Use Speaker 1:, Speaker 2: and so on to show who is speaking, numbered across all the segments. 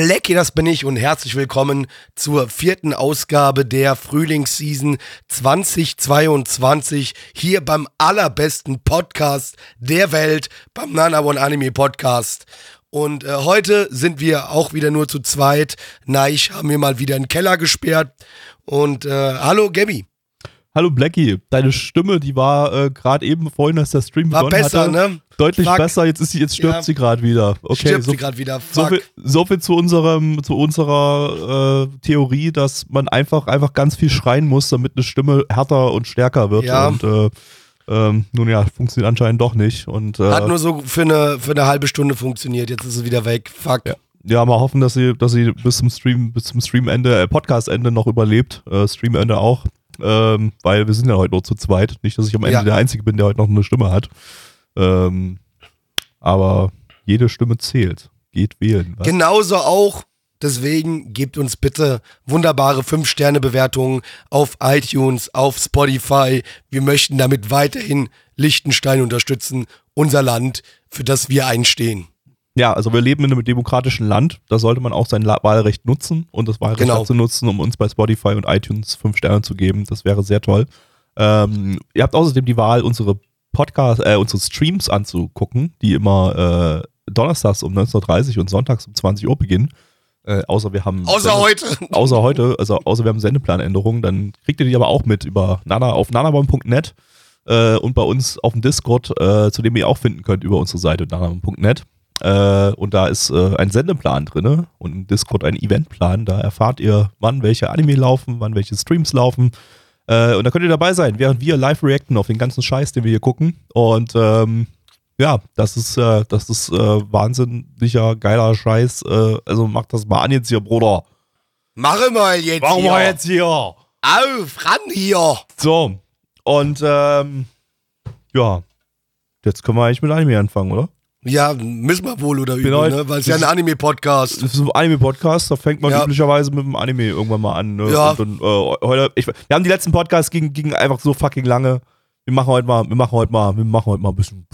Speaker 1: Blackie, das bin ich und herzlich willkommen zur vierten Ausgabe der Frühlingsseason 2022 hier beim allerbesten Podcast der Welt, beim Nana One Anime Podcast. Und äh, heute sind wir auch wieder nur zu zweit. Neich haben wir mal wieder in den Keller gesperrt. Und äh, hallo Gabby.
Speaker 2: Hallo Blackie, deine Stimme, die war äh, gerade eben vorhin, als der Stream
Speaker 1: War
Speaker 2: begonnen
Speaker 1: besser,
Speaker 2: hatte,
Speaker 1: ne?
Speaker 2: deutlich
Speaker 1: Fuck.
Speaker 2: besser. Jetzt ist sie, jetzt stirbt
Speaker 1: Ja.
Speaker 2: sie gerade wieder. Okay,
Speaker 1: Stirbt
Speaker 2: so,
Speaker 1: sie gerade wieder.
Speaker 2: so, viel, so viel zu unserem, zu unserer äh, Theorie, dass man einfach, einfach ganz viel schreien muss, damit eine Stimme härter und stärker wird.
Speaker 1: Ja.
Speaker 2: Und äh, ähm, nun ja, funktioniert anscheinend doch nicht. Und äh,
Speaker 1: Hat nur so für eine, für eine halbe Stunde funktioniert. Jetzt ist sie wieder weg. Fuck.
Speaker 2: Ja. ja, mal hoffen, dass sie, dass sie bis zum Stream, bis zum Streamende, äh, Podcastende noch überlebt. Äh, Streamende auch. Ähm, weil wir sind ja heute nur zu zweit. Nicht, dass ich am Ende
Speaker 1: Ja.
Speaker 2: der Einzige bin, der heute noch eine Stimme hat. Ähm, aber jede Stimme zählt. Geht wählen. Was?
Speaker 1: Genauso auch. Deswegen gebt uns bitte wunderbare 5-Sterne-Bewertungen auf iTunes, auf Spotify. Wir möchten damit weiterhin Liechtenstein unterstützen, unser Land, für das wir einstehen.
Speaker 2: Ja, also wir leben in einem demokratischen Land. Da sollte man auch sein Wahlrecht nutzen und das Wahlrecht
Speaker 1: Genau.
Speaker 2: dazu nutzen, um uns bei Spotify und iTunes fünf Sterne zu geben. Das wäre sehr toll. Ähm, ihr habt außerdem die Wahl, unsere Podcast, äh, unsere Streams anzugucken, die immer äh, donnerstags um 19.30 Uhr und sonntags um 20 Uhr beginnen. Äh, außer wir haben
Speaker 1: Außer
Speaker 2: Sende-
Speaker 1: heute.
Speaker 2: außer heute, also außer wir haben Sendeplanänderungen, dann kriegt ihr die aber auch mit über Nana auf nanabomb.net äh, und bei uns auf dem Discord, äh, zu dem ihr auch finden könnt über unsere Seite nanabomb.net. Äh, und da ist äh, ein Sendeplan drin und im Discord ein Eventplan. Da erfahrt ihr, wann welche Anime laufen, wann welche Streams laufen. Äh, und da könnt ihr dabei sein, während wir live reacten auf den ganzen Scheiß, den wir hier gucken. Und ähm, ja, das ist, äh, das ist äh, wahnsinniger, geiler Scheiß. Äh, also macht das mal an jetzt hier, Bruder.
Speaker 1: Mache mal jetzt hier.
Speaker 2: wir jetzt hier.
Speaker 1: Auf, ran hier.
Speaker 2: So. Und ähm, ja, jetzt können wir eigentlich mit Anime anfangen, oder?
Speaker 1: Ja, müssen wir wohl oder übel,
Speaker 2: Genau,
Speaker 1: ne? Weil es ja ein Anime-Podcast.
Speaker 2: Das ist ein Anime-Podcast, da fängt man
Speaker 1: Ja.
Speaker 2: üblicherweise mit dem Anime irgendwann mal an. Ne?
Speaker 1: Ja.
Speaker 2: Und dann, äh, heute, ich, wir haben die letzten Podcasts gingen, gingen einfach so fucking lange. Wir machen heute mal, wir machen heute mal, wir machen heute mal ein bisschen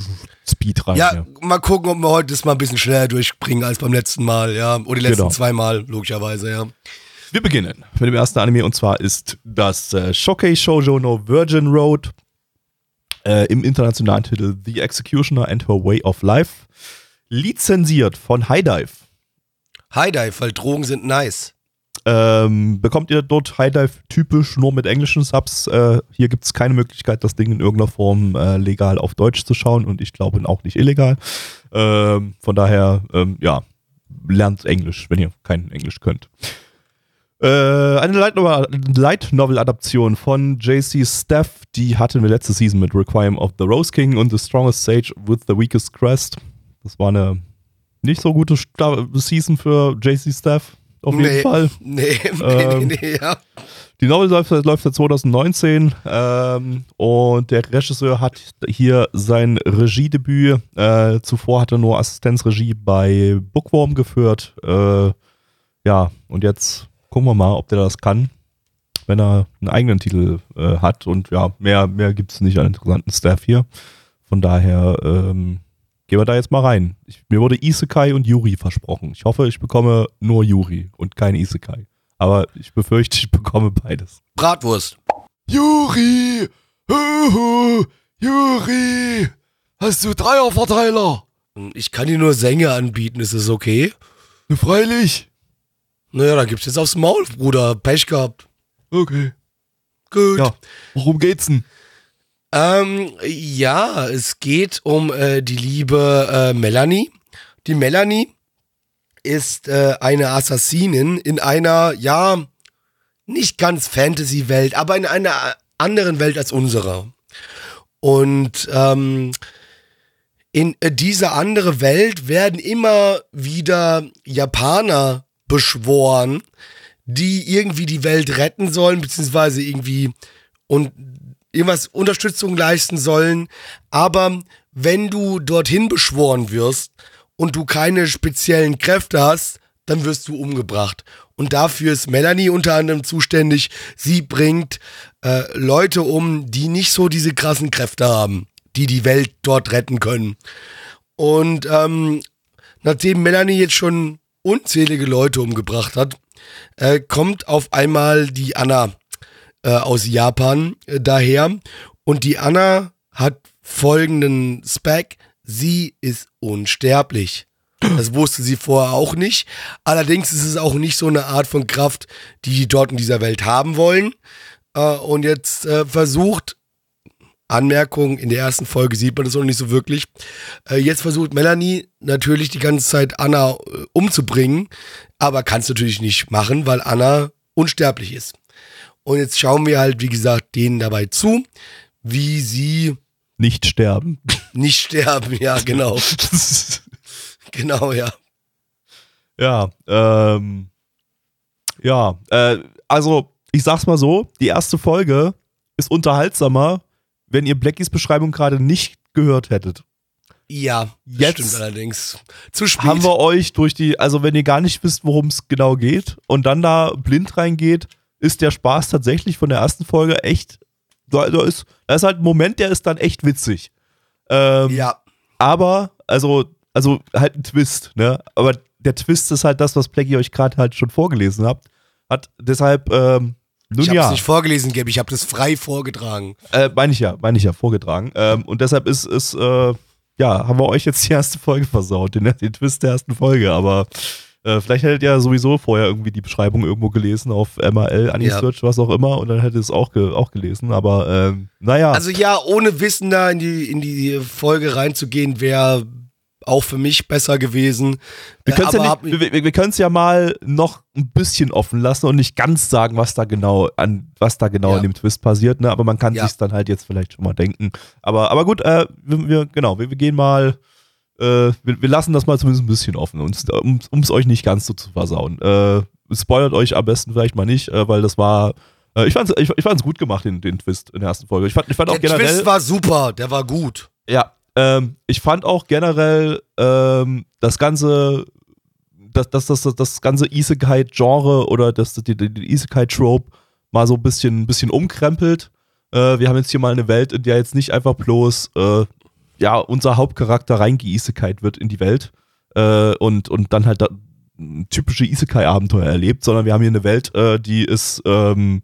Speaker 2: Speed rein.
Speaker 1: Ja,
Speaker 2: hier.
Speaker 1: mal gucken, ob wir heute das mal ein bisschen schneller durchbringen als beim letzten Mal, ja. Oder die letzten
Speaker 2: Genau.
Speaker 1: zwei Mal, logischerweise, ja.
Speaker 2: Wir beginnen mit dem ersten Anime und zwar ist das äh, Shokei Shoujo no Virgin Road äh, im internationalen Titel The Executioner and Her Way of Life. Lizenziert von High Dive.
Speaker 1: High Dive, weil Drogen sind nice.
Speaker 2: Ähm, bekommt ihr dort High Dive typisch nur mit englischen Subs? Äh, hier gibt es keine Möglichkeit, das Ding in irgendeiner Form äh, legal auf Deutsch zu schauen und ich glaube auch nicht illegal. Ähm, von daher, ähm, ja, lernt Englisch, wenn ihr kein Englisch könnt. Äh, eine Light Novel- Light Novel Adaption von JC Staff, die hatten wir letzte Season mit Requiem of the Rose King und The Strongest Sage with the Weakest Crest. Das war eine nicht so gute Sta Season für JC Staff, auf jeden
Speaker 1: nee,
Speaker 2: Fall.
Speaker 1: Nee, nee,
Speaker 2: Ähm,
Speaker 1: nee, nee, ja.
Speaker 2: Die Novel läuft, läuft seit 2019 ähm, und der Regisseur hat hier sein Regiedebüt. Äh, zuvor hat er nur Assistenzregie bei Bookworm geführt. Äh, ja, und jetzt gucken wir mal, ob der das kann, wenn er einen eigenen Titel äh, hat. Und ja, mehr, mehr gibt es nicht an interessanten Staff hier. Von daher ähm, gehen wir da jetzt mal rein. Ich, mir wurde Isekai und Yuri versprochen. Ich hoffe, ich bekomme nur Yuri und kein Isekai. Aber ich befürchte, ich bekomme beides.
Speaker 1: Bratwurst.
Speaker 2: Juri! Huhu! Juri! Hast du Dreierverteiler?
Speaker 1: Ich kann dir nur Sänge anbieten, ist es okay?
Speaker 2: Freilich.
Speaker 1: Naja, dann gibt's jetzt aufs Maul, Bruder. Pech gehabt.
Speaker 2: Okay.
Speaker 1: Gut.
Speaker 2: Ja. Worum geht's denn?
Speaker 1: Ähm, ja, es geht um äh, die liebe äh, Melanie. Die Melanie ist äh, eine Assassinin in einer, ja, nicht ganz Fantasy-Welt, aber in einer anderen Welt als unserer. Und ähm, in äh, diese andere Welt werden immer wieder Japaner beschworen, die irgendwie die Welt retten sollen, beziehungsweise irgendwie und irgendwas Unterstützung leisten sollen. Aber wenn du dorthin beschworen wirst und du keine speziellen Kräfte hast, dann wirst du umgebracht. Und dafür ist Melanie unter anderem zuständig. Sie bringt äh, Leute um, die nicht so diese krassen Kräfte haben, die die Welt dort retten können. Und ähm, nachdem Melanie jetzt schon unzählige Leute umgebracht hat, äh, kommt auf einmal die Anna äh, aus Japan äh, daher. Und die Anna hat folgenden Spec. Sie ist unsterblich. Das wusste sie vorher auch nicht. Allerdings ist es auch nicht so eine Art von Kraft, die die dort in dieser Welt haben wollen. Äh, und jetzt äh, versucht, Anmerkung, in der ersten Folge sieht man das noch nicht so wirklich. Äh, jetzt versucht Melanie natürlich die ganze Zeit Anna äh, umzubringen, aber kann es natürlich nicht machen, weil Anna unsterblich ist. Und jetzt schauen wir halt, wie gesagt, denen dabei zu, wie sie
Speaker 2: nicht sterben.
Speaker 1: Nicht sterben, ja, genau. genau, ja.
Speaker 2: Ja, ähm, ja, äh, also ich sag's mal so, die erste Folge ist unterhaltsamer, wenn ihr Blackies Beschreibung gerade nicht gehört hättet.
Speaker 1: Ja,
Speaker 2: Jetzt
Speaker 1: stimmt allerdings. Zu spät.
Speaker 2: Haben wir euch durch die, also wenn ihr gar nicht wisst, worum es genau geht und dann da blind reingeht, ist der Spaß tatsächlich von der ersten Folge echt, da, da, ist, da ist halt ein Moment, der ist dann echt witzig. Ähm,
Speaker 1: ja,
Speaker 2: aber, also, also halt ein Twist, ne? Aber der Twist ist halt das, was Blackie euch gerade halt schon vorgelesen habt. Hat deshalb, ähm, nun
Speaker 1: ich habe
Speaker 2: ja.
Speaker 1: es nicht vorgelesen, Gabe, ich habe das frei vorgetragen.
Speaker 2: Äh, meine ich ja, meine ich ja, vorgetragen. Ähm, und deshalb ist es, äh, ja, haben wir euch jetzt die erste Folge versaut, den, den Twist der ersten Folge, aber äh, vielleicht hättet ihr ja sowieso vorher irgendwie die Beschreibung irgendwo gelesen auf MRL, Anisearch, was auch immer, und dann hättet ihr es auch, ge auch gelesen, aber ähm, naja.
Speaker 1: Also ja, ohne Wissen da in die, in die Folge reinzugehen, wäre auch für mich besser gewesen.
Speaker 2: wir
Speaker 1: Äh,
Speaker 2: können es ja, nicht- wir, wir, ja mal noch ein bisschen offen lassen und nicht ganz sagen, was da genau an, was da genau
Speaker 1: Ja.
Speaker 2: in dem Twist passiert, ne? Aber man kann
Speaker 1: Ja.
Speaker 2: sich's dann halt jetzt vielleicht schon mal denken. Aber, aber gut, äh, wir, wir, genau, wir, wir gehen mal, äh, wir, wir lassen das mal zumindest ein bisschen offen, um es euch nicht ganz so zu versauen. Äh, spoilert euch am besten vielleicht mal nicht, äh, weil das war, äh, ich fand's, ich, ich fand's gut gemacht, den, den Twist in der ersten Folge. Ich fand, ich fand auch
Speaker 1: der
Speaker 2: generell.
Speaker 1: Twist war super, der war gut.
Speaker 2: Ja, ähm, ich fand auch generell ähm, das ganze, das, das, das, das, ganze Isekai-Genre oder das, die, die, Isekai-Trope mal so ein bisschen, ein bisschen umkrempelt. Äh, wir haben jetzt hier mal eine Welt, in der jetzt nicht einfach bloß äh, ja, unser Hauptcharakter reingeisekait wird in die Welt äh, und, und dann halt da, typische Isekai-Abenteuer erlebt, sondern wir haben hier eine Welt, äh, die ist ähm,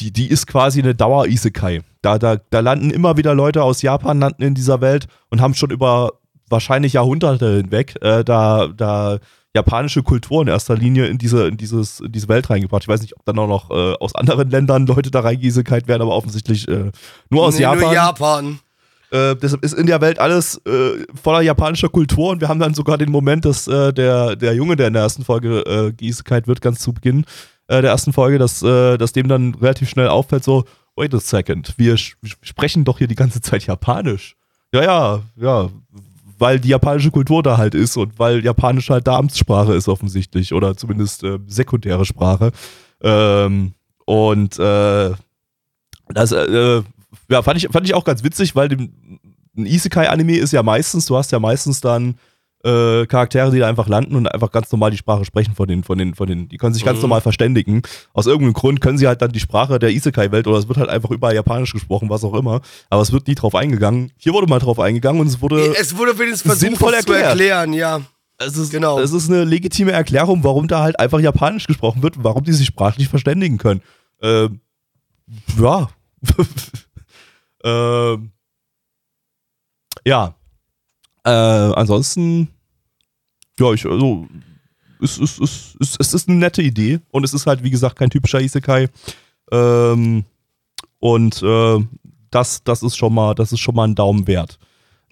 Speaker 2: die, die ist quasi eine Dauer-Isekai. Da, da, da landen immer wieder Leute aus Japan, landen in dieser Welt und haben schon über wahrscheinlich Jahrhunderte hinweg äh, da, da japanische Kultur in erster Linie in diese, in dieses, in diese Welt reingebracht. Ich weiß nicht, ob dann auch noch äh, aus anderen Ländern Leute da reingiesekait werden, aber offensichtlich äh, nur aus
Speaker 1: Nee,
Speaker 2: Japan.
Speaker 1: Nur Japan.
Speaker 2: Äh, deshalb ist in der Welt alles äh, voller japanischer Kultur und wir haben dann sogar den Moment, dass äh, der, der Junge, der in der ersten Folge äh, wird, ganz zu Beginn äh, der ersten Folge, dass, äh, dass dem dann relativ schnell auffällt, so, wait a second, wir sprechen doch hier die ganze Zeit Japanisch. Ja, ja, ja, weil die japanische Kultur da halt ist und weil Japanisch halt da Amtssprache ist offensichtlich oder zumindest äh, sekundäre Sprache. Ähm, und äh, das, äh, ja, fand ich, fand ich auch ganz witzig, weil dem, ein Isekai-Anime ist ja meistens, du hast ja meistens dann äh, Charaktere, die da einfach landen und einfach ganz normal die Sprache sprechen von den, von den, von den, die können sich ganz
Speaker 1: Mhm.
Speaker 2: normal verständigen. Aus irgendeinem Grund können sie halt dann die Sprache der Isekai-Welt oder es wird halt einfach überall Japanisch gesprochen, was auch immer. Aber es wird nie drauf eingegangen. Hier wurde mal drauf eingegangen und es wurde.
Speaker 1: Es wurde wenigstens versucht,
Speaker 2: sinnvoll
Speaker 1: es zu
Speaker 2: erklärt.
Speaker 1: erklären, ja.
Speaker 2: Es ist,
Speaker 1: Genau.
Speaker 2: es ist eine legitime Erklärung, warum da halt einfach Japanisch gesprochen wird und warum die sich sprachlich verständigen können. Ähm, ja. ähm, ja. Äh, ansonsten, ja, ich, also, es, es, es, es, es ist eine nette Idee und es ist halt, wie gesagt, kein typischer Isekai. Ähm, und äh, das, das ist schon mal, das ist schon mal ein Daumen wert.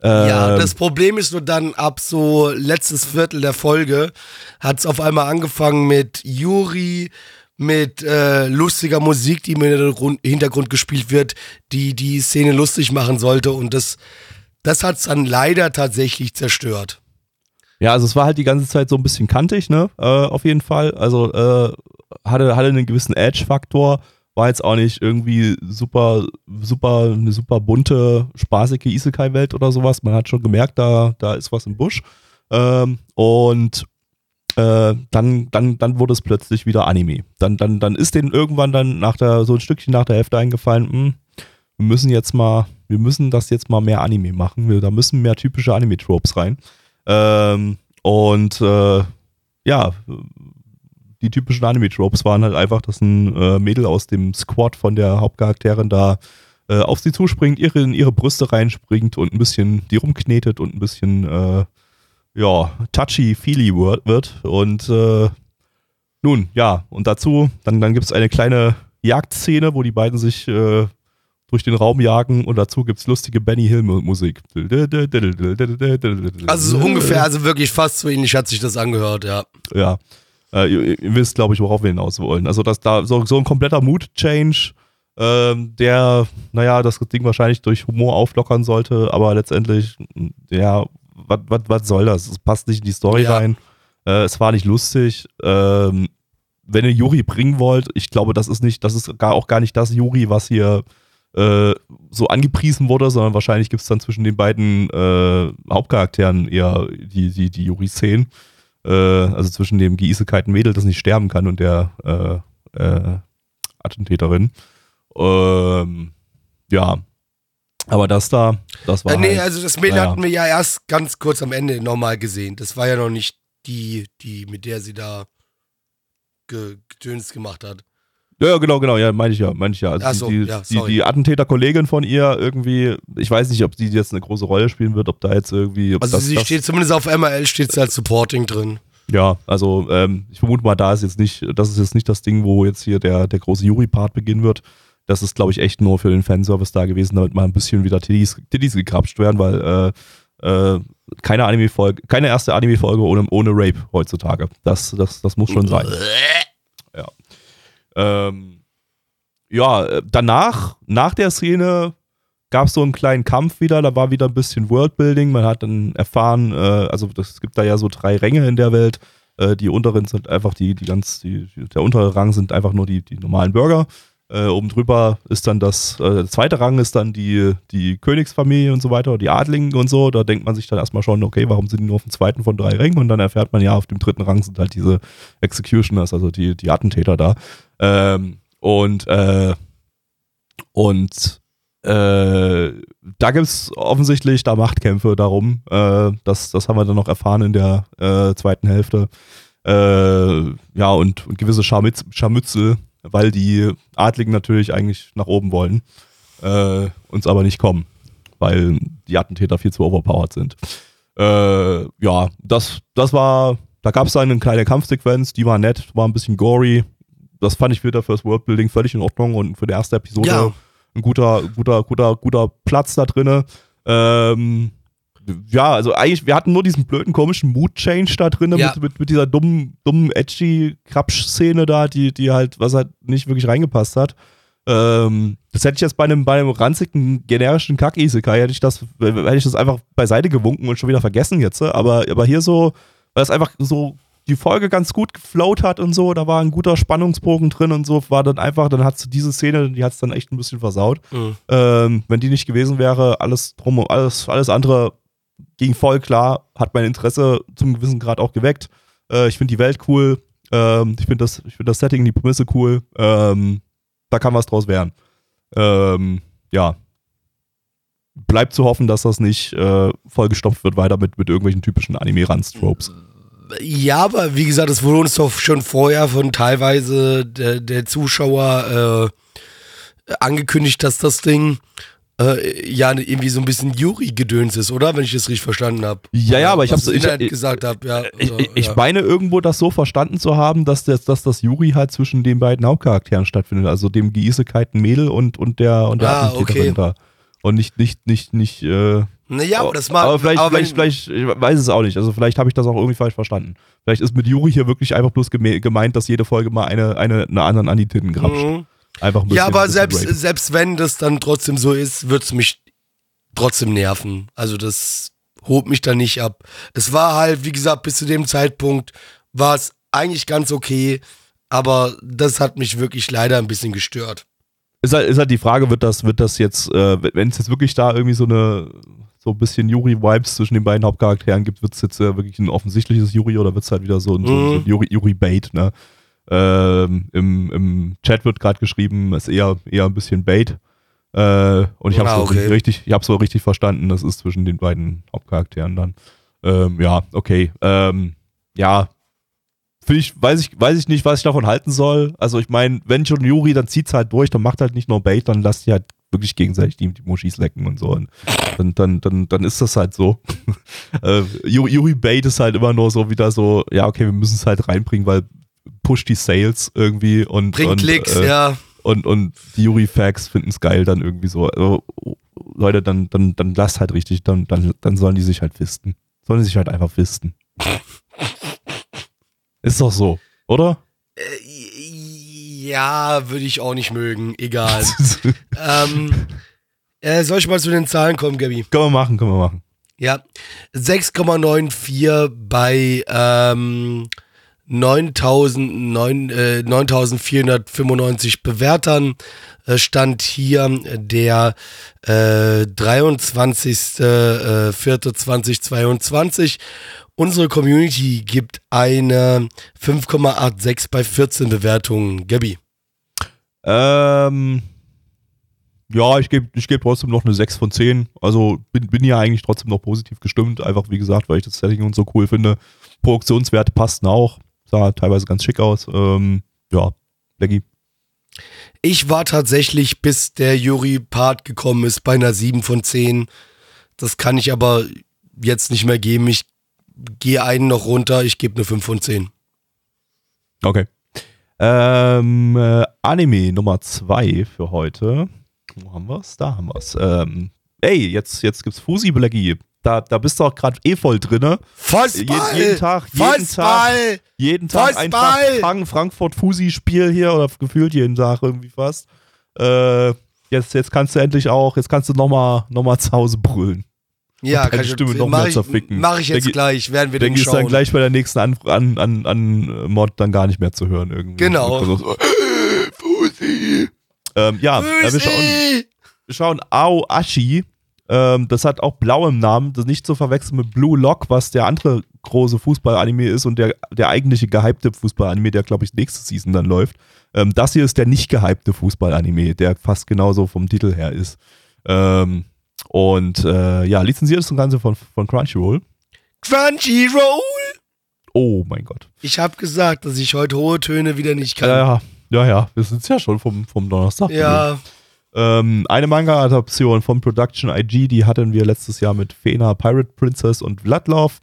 Speaker 1: Ja,
Speaker 2: Ähm,
Speaker 1: das Problem ist nur dann, ab so letztes Viertel der Folge hat es auf einmal angefangen mit Yuri, mit äh, lustiger Musik, die im Hintergrund, Hintergrund gespielt wird, die die Szene lustig machen sollte und das das hat's dann leider tatsächlich zerstört.
Speaker 2: Ja, also es war halt die ganze Zeit so ein bisschen kantig, ne? Äh, auf jeden Fall. Also äh, hatte, hatte einen gewissen Edge-Faktor. War jetzt auch nicht irgendwie super, super, eine super bunte, spaßige Isekai-Welt oder sowas. Man hat schon gemerkt, da, da ist was im Busch. Ähm, und äh, dann, dann, dann wurde es plötzlich wieder Anime. Dann, dann, dann ist denen irgendwann dann nach der, so ein Stückchen nach der Hälfte eingefallen, hm, wir müssen jetzt mal, wir müssen das jetzt mal mehr Anime machen. Da müssen mehr typische Anime-Tropes rein. Ähm, und äh, ja, die typischen Anime-Tropes waren halt einfach, dass ein äh, Mädel aus dem Squad von der Hauptcharakterin da äh, auf sie zuspringt, ihre, in ihre Brüste reinspringt und ein bisschen die rumknetet und ein bisschen äh, ja, touchy-feely wird. Und äh, nun, ja, und dazu, dann, dann gibt es eine kleine Jagdszene, wo die beiden sich äh, durch den Raum jagen und dazu gibt es lustige Benny Hill Musik.
Speaker 1: Also so ungefähr, also wirklich fast so ähnlich hat sich das angehört, ja.
Speaker 2: Ja. Äh, ihr, ihr, wisst, glaube ich, worauf wir hinaus wollen. Also, dass da so, so ein kompletter Mood-Change, ähm, der, naja, das Ding wahrscheinlich durch Humor auflockern sollte, aber letztendlich, ja, was soll das? Es passt nicht in die Story ja. rein. Äh, es war nicht lustig. Ähm, wenn ihr Juri bringen wollt, ich glaube, das ist nicht, das ist gar, auch gar nicht das Juri, was hier äh, so angepriesen wurde, sondern wahrscheinlich gibt es dann zwischen den beiden äh, Hauptcharakteren eher die, die, die Juri-Szenen. Äh, also zwischen dem geisekalten Mädel, das nicht sterben kann, und der äh, äh, Attentäterin. Ähm, ja, aber das da, das war.
Speaker 1: Äh, nee,
Speaker 2: halt,
Speaker 1: also das Mädel naja. hatten wir ja erst ganz kurz am Ende nochmal gesehen. Das war ja noch nicht die, die, mit der sie da getönt gemacht hat.
Speaker 2: Ja, genau, genau, ja, meine ich ja, meine ich ja. Also
Speaker 1: so,
Speaker 2: die,
Speaker 1: ja,
Speaker 2: die, die Attentäter-Kollegin von ihr irgendwie, ich weiß nicht, ob sie jetzt eine große Rolle spielen wird, ob da jetzt irgendwie.
Speaker 1: also
Speaker 2: das,
Speaker 1: sie
Speaker 2: das,
Speaker 1: steht zumindest auf MRL steht sie als Supporting drin.
Speaker 2: Ja, also ähm, ich vermute mal, da ist jetzt nicht, das ist jetzt nicht das Ding, wo jetzt hier der, der große Juri-Part beginnen wird. Das ist, glaube ich, echt nur für den Fanservice da gewesen, damit mal ein bisschen wieder Titties, Titties gekrapscht werden, weil äh, äh, keine Anime-Folge, keine erste Anime-Folge ohne, ohne Rape heutzutage. Das, das, das muss schon sein. Ja. Ähm, ja, danach, nach der Szene gab es so einen kleinen Kampf wieder, da war wieder ein bisschen Worldbuilding. Man hat dann erfahren, äh, also es gibt da ja so drei Ränge in der Welt. Äh, die unteren sind einfach die, die ganz, die, der untere Rang sind einfach nur die, die normalen Bürger. Äh, oben drüber ist dann das, äh, der zweite Rang ist dann die, die Königsfamilie und so weiter, die Adligen und so. Da denkt man sich dann erstmal schon, okay, warum sind die nur auf dem zweiten von drei Rängen? Und dann erfährt man ja, auf dem dritten Rang sind halt diese Executioners, also die, die Attentäter da. Ähm, und, äh, und äh, da gibt es offensichtlich da Machtkämpfe darum. Äh, das, das haben wir dann noch erfahren in der äh, zweiten Hälfte. Äh, ja, und, und gewisse Scharmütz, Scharmützel weil die Adligen natürlich eigentlich nach oben wollen, äh, uns aber nicht kommen, weil die Attentäter viel zu overpowered sind. Äh, ja, das, das war, da gab es eine kleine Kampfsequenz, die war nett, war ein bisschen gory. Das fand ich wieder fürs Worldbuilding völlig in Ordnung und für die erste Episode ja. ein guter, guter, guter, guter Platz da drinne. Ähm, ja, also eigentlich, wir hatten nur diesen blöden, komischen Mood-Change da drin ja. mit, mit, mit, dieser dummen, dummen, edgy Krapsch-Szene da, die, die halt, was halt nicht wirklich reingepasst hat. Ähm, das hätte ich jetzt bei einem, bei einem ranzigen, generischen Kack-Isekai, hätte ich das, hätte ich das einfach beiseite gewunken und schon wieder vergessen jetzt. Aber, aber hier so, weil es einfach so die Folge ganz gut geflowt hat und so, da war ein guter Spannungsbogen drin und so, war dann einfach, dann hat diese Szene, die hat es dann echt ein bisschen versaut. Mhm. Ähm, wenn die nicht gewesen wäre, alles drum, alles, alles andere ging voll klar, hat mein Interesse zum gewissen Grad auch geweckt. Äh, ich finde die Welt cool. Ähm, ich finde das, find das Setting, die Prämisse cool. Ähm, da kann was draus werden. Ähm, ja. Bleibt zu hoffen, dass das nicht äh, vollgestopft wird weiter mit, mit irgendwelchen typischen Anime-Run-Tropes.
Speaker 1: Ja, aber wie gesagt, es wurde uns doch schon vorher von teilweise der, der Zuschauer äh, angekündigt, dass das Ding äh, ja irgendwie so ein bisschen Juri-Gedöns ist, oder? Wenn ich das richtig verstanden habe.
Speaker 2: Ja, ja, aber ich habe es
Speaker 1: ich, ich, gesagt hab, ja.
Speaker 2: Ich, so, ich ja. meine irgendwo das so verstanden zu haben, dass das, dass das Juri halt zwischen den beiden Hauptcharakteren stattfindet, also dem geisekalten Mädel und, und der und der
Speaker 1: ah, okay. da.
Speaker 2: Und nicht, nicht, nicht, nicht, äh,
Speaker 1: naja, aber das mal.
Speaker 2: Aber vielleicht, aber vielleicht, vielleicht, ich weiß es auch nicht. Also vielleicht habe ich das auch irgendwie falsch verstanden. Vielleicht ist mit Juri hier wirklich einfach bloß gemeint, dass jede Folge mal eine, eine, eine anderen an die Titten grapscht. Mhm. Einfach ein
Speaker 1: bisschen, ja, aber selbst, selbst wenn das dann trotzdem so ist, wird es mich trotzdem nerven. Also das holt mich da nicht ab. Es war halt, wie gesagt, bis zu dem Zeitpunkt war es eigentlich ganz okay, aber das hat mich wirklich leider ein bisschen gestört.
Speaker 2: Ist halt, ist halt die Frage, wird das, wird das jetzt, äh, wenn es jetzt wirklich da irgendwie so eine so ein bisschen Yuri-Vibes zwischen den beiden Hauptcharakteren gibt, wird es jetzt äh, wirklich ein offensichtliches Yuri oder wird es halt wieder so ein, mhm. so, ein Yuri, Yuri-Bait, ne? Ähm, im, Im Chat wird gerade geschrieben, ist eher, eher ein bisschen Bait. Äh, und ich habe es ah, okay. richtig, ich richtig verstanden, das ist zwischen den beiden Hauptcharakteren dann. Ähm, ja, okay. Ähm, ja, finde ich, weiß ich, weiß ich nicht, was ich davon halten soll. Also ich meine, wenn schon Yuri, dann zieht's halt durch, dann macht halt nicht nur Bait, dann lasst die halt wirklich gegenseitig die, die Muschis lecken und so. Und dann, dann, dann, dann ist das halt so. äh, Yuri Bait ist halt immer nur so wieder so, ja, okay, wir müssen es halt reinbringen, weil pusht die Sales irgendwie und.
Speaker 1: Bringt
Speaker 2: und,
Speaker 1: Klicks,
Speaker 2: äh,
Speaker 1: ja.
Speaker 2: Und, und die Yuri-Facts finden es geil dann irgendwie so. Also, Leute, dann, dann, dann lasst halt richtig, dann, dann, dann sollen die sich halt fisten. Sollen die sich halt einfach fisten. Ist doch so, oder?
Speaker 1: Äh, ja, würde ich auch nicht mögen. Egal. ähm, äh, soll ich mal zu den Zahlen kommen, Gabi?
Speaker 2: Können wir machen, können wir machen.
Speaker 1: Ja, 6,94 bei ähm, 9495 äh, Bewertern äh, stand hier der äh, 23.04.2022 Unsere Community gibt eine 5,86 bei 14 Bewertungen. Gabby.
Speaker 2: Ähm, ja, ich gebe ich geb trotzdem noch eine 6 von 10. Also bin, bin ja eigentlich trotzdem noch positiv gestimmt. Einfach wie gesagt, weil ich das Setting und so cool finde. Produktionswerte passten auch. Sah teilweise ganz schick aus. Ähm, ja, Leggy.
Speaker 1: Ich war tatsächlich, bis der Juri-Part gekommen ist, bei einer 7 von 10. Das kann ich aber jetzt nicht mehr geben. Ich gehe einen noch runter, ich gebe eine 5 von 10.
Speaker 2: Okay. Ähm, äh, Anime Nummer 2 für heute. Wo haben wir es? Da haben wir es. Ähm, ey, jetzt, jetzt gibt's Fusi Blackie. Da, da bist du auch gerade eh voll drinne.
Speaker 1: Fußball!
Speaker 2: Jeden, jeden Tag, jeden Fußball! Tag, jeden Tag
Speaker 1: Fußball!
Speaker 2: ein Frankfurt Fusi Spiel hier oder gefühlt jeden Tag irgendwie fast. Äh, jetzt, jetzt kannst du endlich auch, jetzt kannst du nochmal noch mal zu Hause brüllen.
Speaker 1: Ja, kann
Speaker 2: Stimme ich, noch mach mehr
Speaker 1: ich,
Speaker 2: zerficken.
Speaker 1: Mach ich jetzt gleich, werden wir
Speaker 2: den
Speaker 1: schauen.
Speaker 2: dann gleich bei der nächsten an, an, an, an Mod dann gar nicht mehr zu hören irgendwie.
Speaker 1: Genau.
Speaker 2: So, Fusi. Ähm, ja,
Speaker 1: Fusi.
Speaker 2: wir schauen, wir schauen Aoashi. Ähm, das hat auch blau im Namen. Das ist nicht zu verwechseln mit Blue Lock, was der andere große Fußball-Anime ist und der, der eigentliche gehypte Fußball-Anime, der, glaube ich, nächste Season dann läuft. Ähm, das hier ist der nicht gehypte Fußball-Anime, der fast genauso vom Titel her ist. Ähm, und äh, ja, lizenziert ist das Ganze von, von Crunchyroll.
Speaker 1: Crunchyroll?
Speaker 2: Oh mein Gott.
Speaker 1: Ich habe gesagt, dass ich heute hohe Töne wieder nicht kann.
Speaker 2: Ja, ja, ja, ja. wir sind ja schon vom, vom Donnerstag.
Speaker 1: Ja.
Speaker 2: Ähm, eine Manga-Adaption von Production IG, die hatten wir letztes Jahr mit Fena, Pirate Princess und Bloodlove.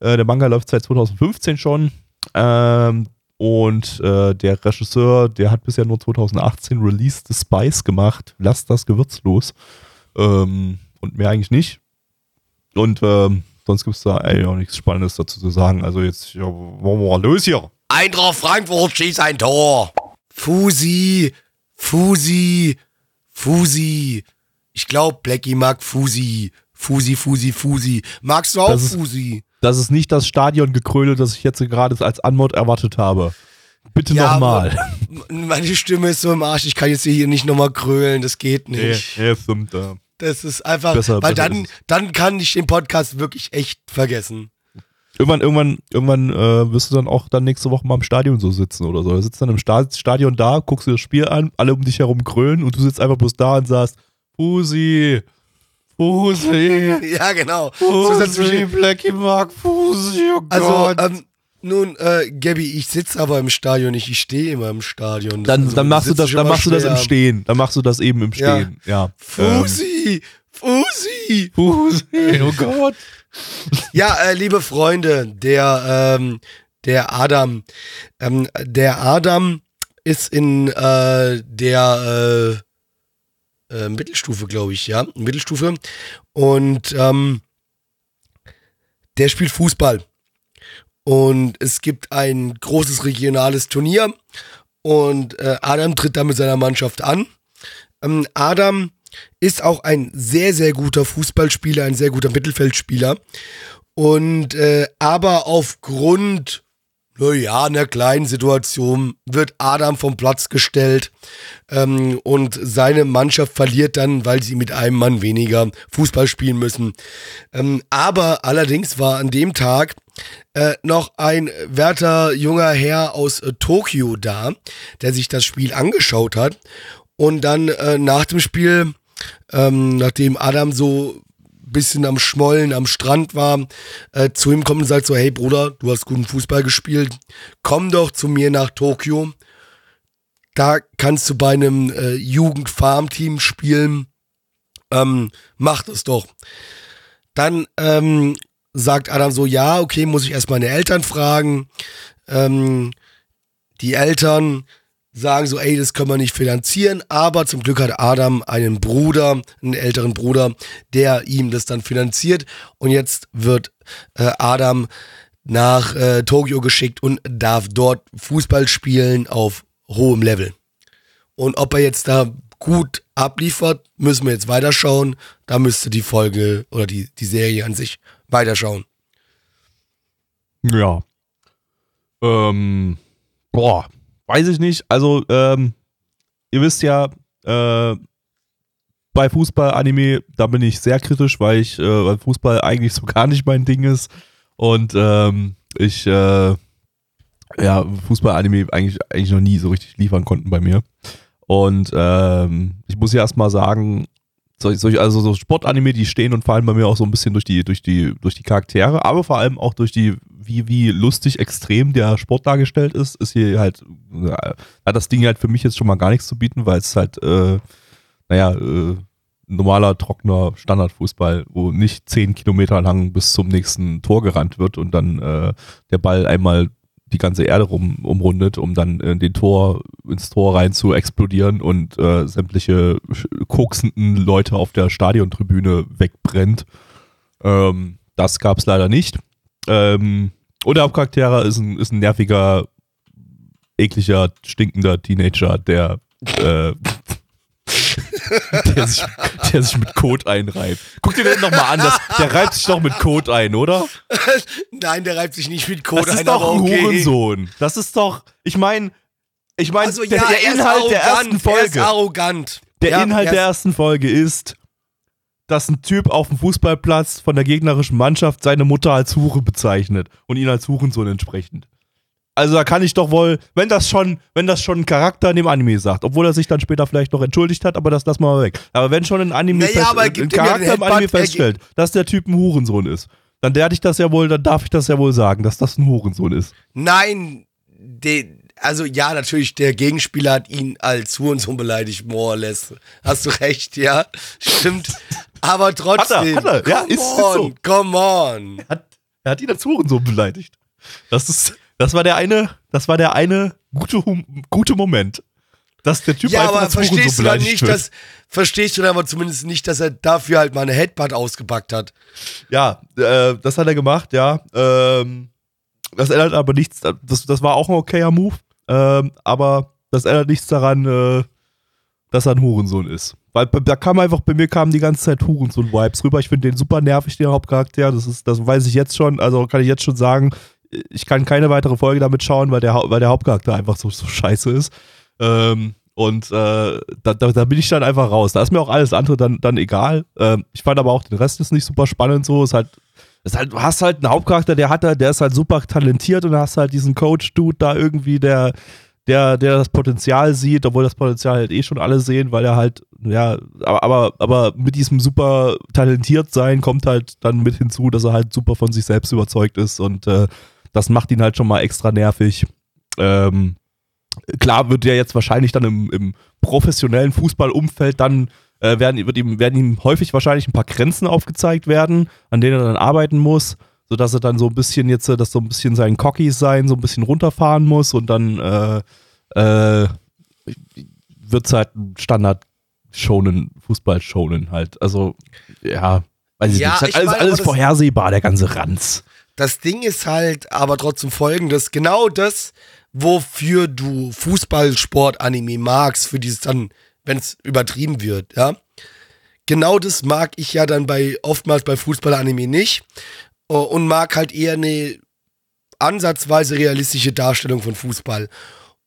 Speaker 2: Äh, der Manga läuft seit 2015 schon. Ähm, und äh, der Regisseur, der hat bisher nur 2018 Release the Spice gemacht. Lasst das Gewürz los. Ähm, und mehr eigentlich nicht. Und ähm, sonst gibt es da eigentlich auch nichts Spannendes dazu zu sagen. Also jetzt, ja, wollen wir mal los hier.
Speaker 1: Eintracht Frankfurt schießt ein Tor. Fusi, Fusi, Fusi. Ich glaube, Blackie mag Fusi. Fusi, Fusi, Fusi. Magst du auch
Speaker 2: das
Speaker 1: Fusi?
Speaker 2: Ist, das ist nicht das Stadiongekröle, das ich jetzt gerade als Anmod erwartet habe. Bitte ja, nochmal.
Speaker 1: Meine Stimme ist so im Arsch, ich kann jetzt hier nicht nochmal krölen, das geht nicht.
Speaker 2: Nee, nee stimmt, ja.
Speaker 1: Das ist einfach, besser, weil besser dann, dann kann ich den Podcast wirklich echt vergessen.
Speaker 2: Irgendwann, irgendwann, irgendwann äh, wirst du dann auch dann nächste Woche mal im Stadion so sitzen oder so. Du sitzt dann im Stadion da, guckst dir das Spiel an, alle um dich herum krölen und du sitzt einfach bloß da und sagst, Fusi, Fusi.
Speaker 1: ja, genau.
Speaker 2: Fusi, Blackie mag Fusi, oh
Speaker 1: also, Gott. Also, ähm, nun, äh, Gabby, ich sitze aber im Stadion nicht, ich stehe immer im Stadion.
Speaker 2: Dann, also, dann machst du das, dann machst du das im Stehen. Dann machst du das eben im Stehen. Ja. ja.
Speaker 1: Fusi! Ähm. Fusi!
Speaker 2: Fusi! Oh Gott!
Speaker 1: Ja, äh, liebe Freunde, der, ähm, der Adam, ähm, der Adam ist in äh, der äh, äh, Mittelstufe, glaube ich, ja, Mittelstufe. Und ähm, der spielt Fußball. Und es gibt ein großes regionales Turnier und äh, Adam tritt da mit seiner Mannschaft an. Ähm, Adam ist auch ein sehr, sehr guter Fußballspieler, ein sehr guter Mittelfeldspieler. Und äh, aber aufgrund naja, in der kleinen Situation wird Adam vom Platz gestellt ähm, und seine Mannschaft verliert dann, weil sie mit einem Mann weniger Fußball spielen müssen. Ähm, aber allerdings war an dem Tag äh, noch ein werter junger Herr aus äh, Tokio da, der sich das Spiel angeschaut hat und dann äh, nach dem Spiel, ähm, nachdem Adam so bisschen am Schmollen am Strand war, äh, zu ihm kommt und sagt so, hey Bruder, du hast guten Fußball gespielt, komm doch zu mir nach Tokio. Da kannst du bei einem äh, Jugend-Farm-Team spielen. Ähm, mach das doch. Dann ähm, sagt Adam so, ja, okay, muss ich erst meine Eltern fragen. Ähm, die Eltern sagen so, ey, das können wir nicht finanzieren, aber zum Glück hat Adam einen Bruder, einen älteren Bruder, der ihm das dann finanziert und jetzt wird äh, Adam nach äh, Tokio geschickt und darf dort Fußball spielen auf hohem Level. Und ob er jetzt da gut abliefert, müssen wir jetzt weiterschauen. Da müsste die Folge oder die, die Serie an sich weiterschauen.
Speaker 2: Ja. Ähm, boah, weiß ich nicht. Also, ähm, ihr wisst ja, äh, bei Fußball-Anime, da bin ich sehr kritisch, weil ich, äh, weil Fußball eigentlich so gar nicht mein Ding ist. Und ähm, ich, äh, ja, Fußball-Anime eigentlich, eigentlich noch nie so richtig liefern konnten bei mir. Und ähm, ich muss ja erstmal sagen, also so Sportanime, die stehen und fallen bei mir auch so ein bisschen durch die, durch die, durch die Charaktere, aber vor allem auch durch die wie, wie lustig extrem der Sport dargestellt ist, ist hier halt, hat das Ding halt für mich jetzt schon mal gar nichts zu bieten, weil es halt, äh, naja, äh, normaler, trockener Standardfußball, wo nicht zehn Kilometer lang bis zum nächsten Tor gerannt wird und dann äh, der Ball einmal die ganze Erde rum, umrundet, um dann in den Tor, ins Tor rein zu explodieren und äh, sämtliche koksenden Leute auf der Stadiontribüne wegbrennt. Ähm, das gab es leider nicht. Ähm, und der Hauptcharakter ist ein, ist ein nerviger, ekliger, stinkender Teenager, der, äh, der, sich, der sich mit Kot einreibt. Guck dir den nochmal an, das, der reibt sich doch mit Kot ein, oder?
Speaker 1: Nein, der reibt sich nicht mit Kot ein.
Speaker 2: Das ist doch ein okay. Hurensohn. Das ist doch, ich meine, ich meine,
Speaker 1: also, der, ja, der Inhalt der ersten Folge. Er ist arrogant.
Speaker 2: Der
Speaker 1: ja,
Speaker 2: Inhalt der ersten Folge ist, dass ein Typ auf dem Fußballplatz von der gegnerischen Mannschaft seine Mutter als Hure bezeichnet und ihn als Hurensohn entsprechend. Also da kann ich doch wohl, wenn das schon, wenn das schon ein Charakter in dem Anime sagt, obwohl er sich dann später vielleicht noch entschuldigt hat, aber das lassen wir mal weg. Aber wenn schon ein Anime
Speaker 1: naja,
Speaker 2: fest, ein Charakter im Anime feststellt, dass der Typ ein Hurensohn ist, dann werde ich das ja wohl, dann darf ich das ja wohl sagen, dass das ein Hurensohn ist.
Speaker 1: Nein, de, also ja, natürlich, der Gegenspieler hat ihn als Hurensohn beleidigt, more or less. Hast du recht, ja, stimmt. Aber trotzdem.
Speaker 2: Hat er, hat er. Ja, ist,
Speaker 1: on,
Speaker 2: so.
Speaker 1: Come on.
Speaker 2: Er hat, er hat ihn als Hurensohn beleidigt. Das ist, das war der eine, das war der eine gute, gute Moment. Dass der Typ
Speaker 1: ja,
Speaker 2: einfach
Speaker 1: aber verstehst
Speaker 2: Hurensohn
Speaker 1: du dann nicht,
Speaker 2: wird.
Speaker 1: dass, verstehst du dann aber zumindest nicht, dass er dafür halt mal eine Headbutt ausgepackt hat?
Speaker 2: Ja, äh, das hat er gemacht, ja. Ähm, das ändert aber nichts, das, das war auch ein okayer Move, ähm, aber das ändert nichts daran, äh, dass er ein Hurensohn ist. Weil da kam einfach, bei mir kamen die ganze Zeit Hurensohn-Vibes rüber. Ich finde den super nervig, den Hauptcharakter. Das ist, das weiß ich jetzt schon, also kann ich jetzt schon sagen, ich kann keine weitere Folge damit schauen, weil der, weil der Hauptcharakter einfach so, so scheiße ist. Ähm, und äh, da, da, da bin ich dann einfach raus. Da ist mir auch alles andere dann, dann egal. Ähm, ich fand aber auch den Rest ist nicht super spannend so. Ist halt, ist halt, du hast halt einen Hauptcharakter, der hat der ist halt super talentiert und hast halt diesen Coach-Dude da irgendwie, der, der, der das Potenzial sieht, obwohl das Potenzial halt eh schon alle sehen, weil er halt, ja, aber, aber, aber mit diesem super talentiert sein kommt halt dann mit hinzu, dass er halt super von sich selbst überzeugt ist und äh, das macht ihn halt schon mal extra nervig. Ähm, klar wird er jetzt wahrscheinlich dann im, im professionellen Fußballumfeld dann äh, werden, wird ihm, werden ihm häufig wahrscheinlich ein paar Grenzen aufgezeigt werden, an denen er dann arbeiten muss sodass er dann so ein bisschen jetzt, dass so ein bisschen sein Cocky sein so ein bisschen runterfahren muss und dann äh, äh, wird es halt ein Standard schonen, Fußball-Schonen halt. Also, ja, weiß ich
Speaker 1: Ja,
Speaker 2: nicht. Ist halt alles,
Speaker 1: meine,
Speaker 2: alles vorhersehbar, der ganze Ranz.
Speaker 1: Das Ding ist halt aber trotzdem folgendes, genau das, wofür du Fußballsport-Anime magst, für dieses dann, wenn es übertrieben wird, ja, genau das mag ich ja dann bei oftmals bei Fußball-Anime nicht äh, und mag halt eher eine ansatzweise realistische Darstellung von Fußball.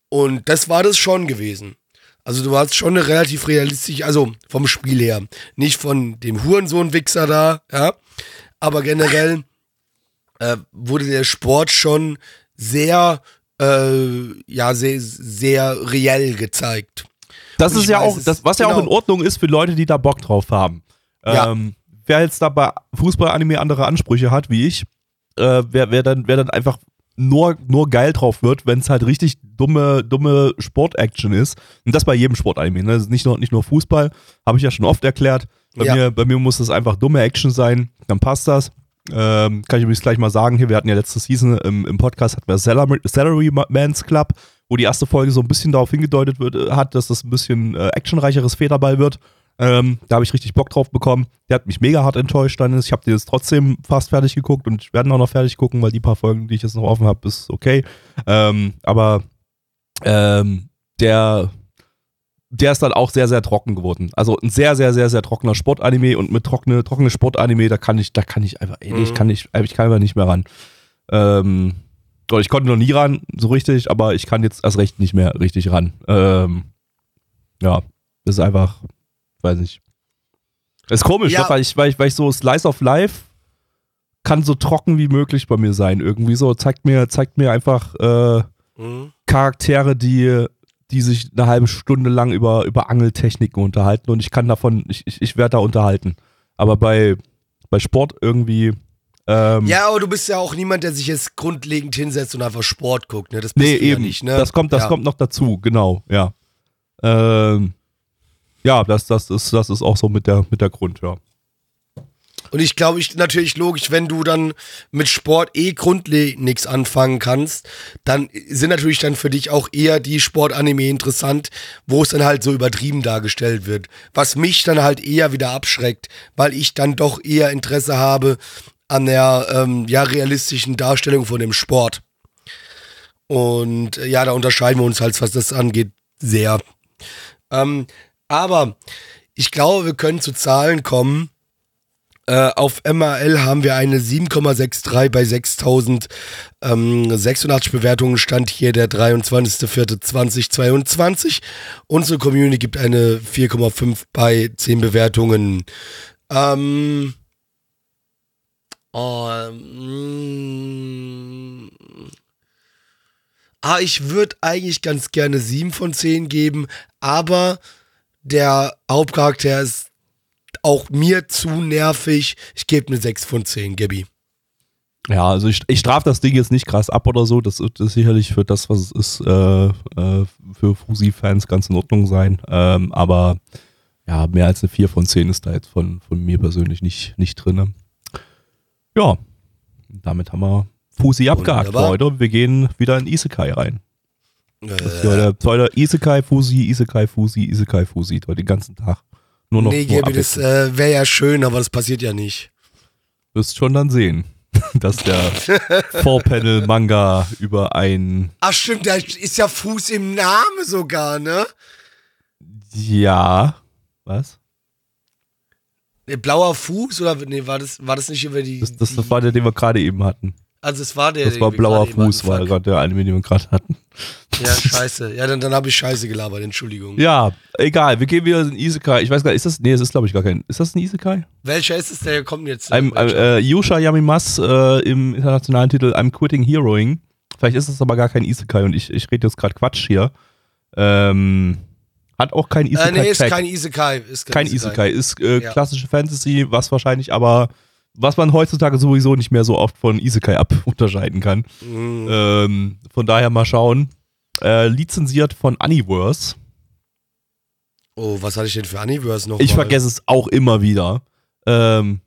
Speaker 1: Und das war das schon gewesen. Also du warst schon eine relativ realistisch, also vom Spiel her. Nicht von dem Hurensohn-Wichser da, ja. Aber generell äh, wurde der Sport schon sehr, äh, ja, sehr, sehr reell gezeigt.
Speaker 2: Das
Speaker 1: Und
Speaker 2: ist ja auch, das, was ja auch
Speaker 1: genau.
Speaker 2: in Ordnung ist für Leute, die da Bock drauf haben.
Speaker 1: Ja.
Speaker 2: Ähm, wer jetzt da bei Fußball-Anime andere Ansprüche hat, wie ich, äh, wer, wer, dann, wer dann einfach nur, nur geil drauf wird, wenn es halt richtig dumme, dumme Sport-Action ist. Und das bei jedem Sport-Anime. Ne? Nicht nur, nicht nur Fußball, habe ich ja schon oft erklärt. Bei,
Speaker 1: Ja.
Speaker 2: mir, bei mir muss das einfach dumme Action sein, dann passt das. Ähm, kann ich übrigens gleich mal sagen, hier, wir hatten ja letzte Season im, im Podcast, hatten wir Salary, Man's Club, wo die erste Folge so ein bisschen darauf hingedeutet wird, äh, hat, dass das ein bisschen äh, actionreicheres Federball wird. Ähm, da habe ich richtig Bock drauf bekommen. Der hat mich mega hart enttäuscht dann. Ich habe den jetzt trotzdem fast fertig geguckt und ich werde ihn auch noch fertig gucken, weil die paar Folgen, die ich jetzt noch offen habe, ist okay. Ähm, aber ähm, der, der ist dann auch sehr, sehr trocken geworden. Also ein sehr, sehr, sehr, sehr trockener Sportanime und mit trockene, trockene Sportanime, da kann ich, da kann ich einfach, ey,
Speaker 1: Mhm.
Speaker 2: ich kann nicht, ich kann einfach nicht mehr ran. Ähm, ich konnte noch nie ran, so richtig, aber ich kann jetzt erst recht nicht mehr richtig ran. Ähm, ja, das ist einfach, weiß nicht. Das ist komisch,
Speaker 1: Ja.
Speaker 2: ne, weil, ich, weil, ich, weil ich so Slice of Life kann so trocken wie möglich bei mir sein. Irgendwie so, zeigt mir, zeigt mir einfach äh,
Speaker 1: Mhm.
Speaker 2: Charaktere, die, die sich eine halbe Stunde lang über, über Angeltechniken unterhalten und ich kann davon, ich, ich, ich werde da unterhalten. Aber bei, bei Sport irgendwie. Ähm,
Speaker 1: Ja, aber du bist ja auch niemand, der sich jetzt grundlegend hinsetzt und einfach Sport guckt, ne? Das bist
Speaker 2: Nee,
Speaker 1: du ja
Speaker 2: eben.
Speaker 1: nicht, ne?
Speaker 2: Das kommt, das
Speaker 1: ja.
Speaker 2: kommt noch dazu, genau, ja. Ähm, ja, das, das, ist, das ist auch so mit der, mit der Grund, ja.
Speaker 1: Und ich glaube, ich natürlich logisch, wenn du dann mit Sport eh grundlegend nichts anfangen kannst, dann sind natürlich dann für dich auch eher die Sportanime interessant, wo es dann halt so übertrieben dargestellt wird. Was mich dann halt eher wieder abschreckt, weil ich dann doch eher Interesse habe an der ähm, ja, realistischen Darstellung von dem Sport. Und äh, ja, da unterscheiden wir uns halt, was das angeht, sehr. Ähm, aber ich glaube, wir können zu Zahlen kommen. Äh, auf MRL haben wir eine 7,63 bei 6086 Bewertungen. Stand hier der 23.04.2022. Unsere Community gibt eine 4,5 bei 10 Bewertungen. Ähm. ähm, ah, ich würde eigentlich ganz gerne 7 von 10 geben, aber der Hauptcharakter ist auch mir zu nervig. Ich gebe eine 6 von 10, Gabby.
Speaker 2: Ja, also ich, ich strafe das Ding jetzt nicht krass ab oder so. Das wird sicherlich für das, was es ist, äh, äh, für Fusi-Fans ganz in Ordnung sein. Ähm, aber ja, mehr als eine 4 von 10 ist da jetzt von, von mir persönlich nicht, nicht drin. Ja, damit haben wir Fusi abgehakt für heute wir gehen wieder in Isekai rein. Das ist
Speaker 1: Äh,
Speaker 2: heute, heute Isekai, Fusi, Isekai, Fusi, Isekai, Fusi. Heute den ganzen Tag. Nur noch
Speaker 1: nee, Gabby, das äh, wäre ja schön, aber das passiert ja nicht.
Speaker 2: wirst schon dann sehen, dass der Four-Panel-Manga über ein
Speaker 1: Ach stimmt, da ist ja Fuß im Namen sogar, ne?
Speaker 2: Ja. Was?
Speaker 1: Blauer Fuß oder nee, war das, war das nicht über die.
Speaker 2: Das, das,
Speaker 1: die
Speaker 2: das war der, den wir gerade eben hatten.
Speaker 1: Also es war der.
Speaker 2: Das war blauer Fuß, war gerade der Anime, den wir gerade hatten.
Speaker 1: Ja, scheiße. Ja, dann, dann habe ich scheiße gelabert, Entschuldigung.
Speaker 2: Ja, egal. Wir gehen wieder in Isekai. Ich weiß gar nicht, ist das. Nee, das ist glaube ich gar kein. Ist das ein Isekai?
Speaker 1: Welcher ist es, der kommt jetzt?
Speaker 2: I'm,
Speaker 1: Welcher?
Speaker 2: äh, Yusha Yamimas äh, im internationalen Titel I'm Quitting Heroing. Vielleicht ist es aber gar kein Isekai und ich, ich rede jetzt gerade Quatsch hier. Ähm, hat auch kein
Speaker 1: äh,
Speaker 2: Isekai.
Speaker 1: nee, ist kein Isekai. Ist
Speaker 2: kein Isekai. Ist äh,
Speaker 1: Ja.
Speaker 2: klassische Fantasy, was wahrscheinlich aber, was man heutzutage sowieso nicht mehr so oft von Isekai ab unterscheiden kann.
Speaker 1: Mhm.
Speaker 2: Ähm, von daher mal schauen. Äh, lizenziert von Universe.
Speaker 1: Oh, was hatte ich denn für Universe noch?
Speaker 2: Ich
Speaker 1: mal?
Speaker 2: vergesse es auch immer wieder. Ähm,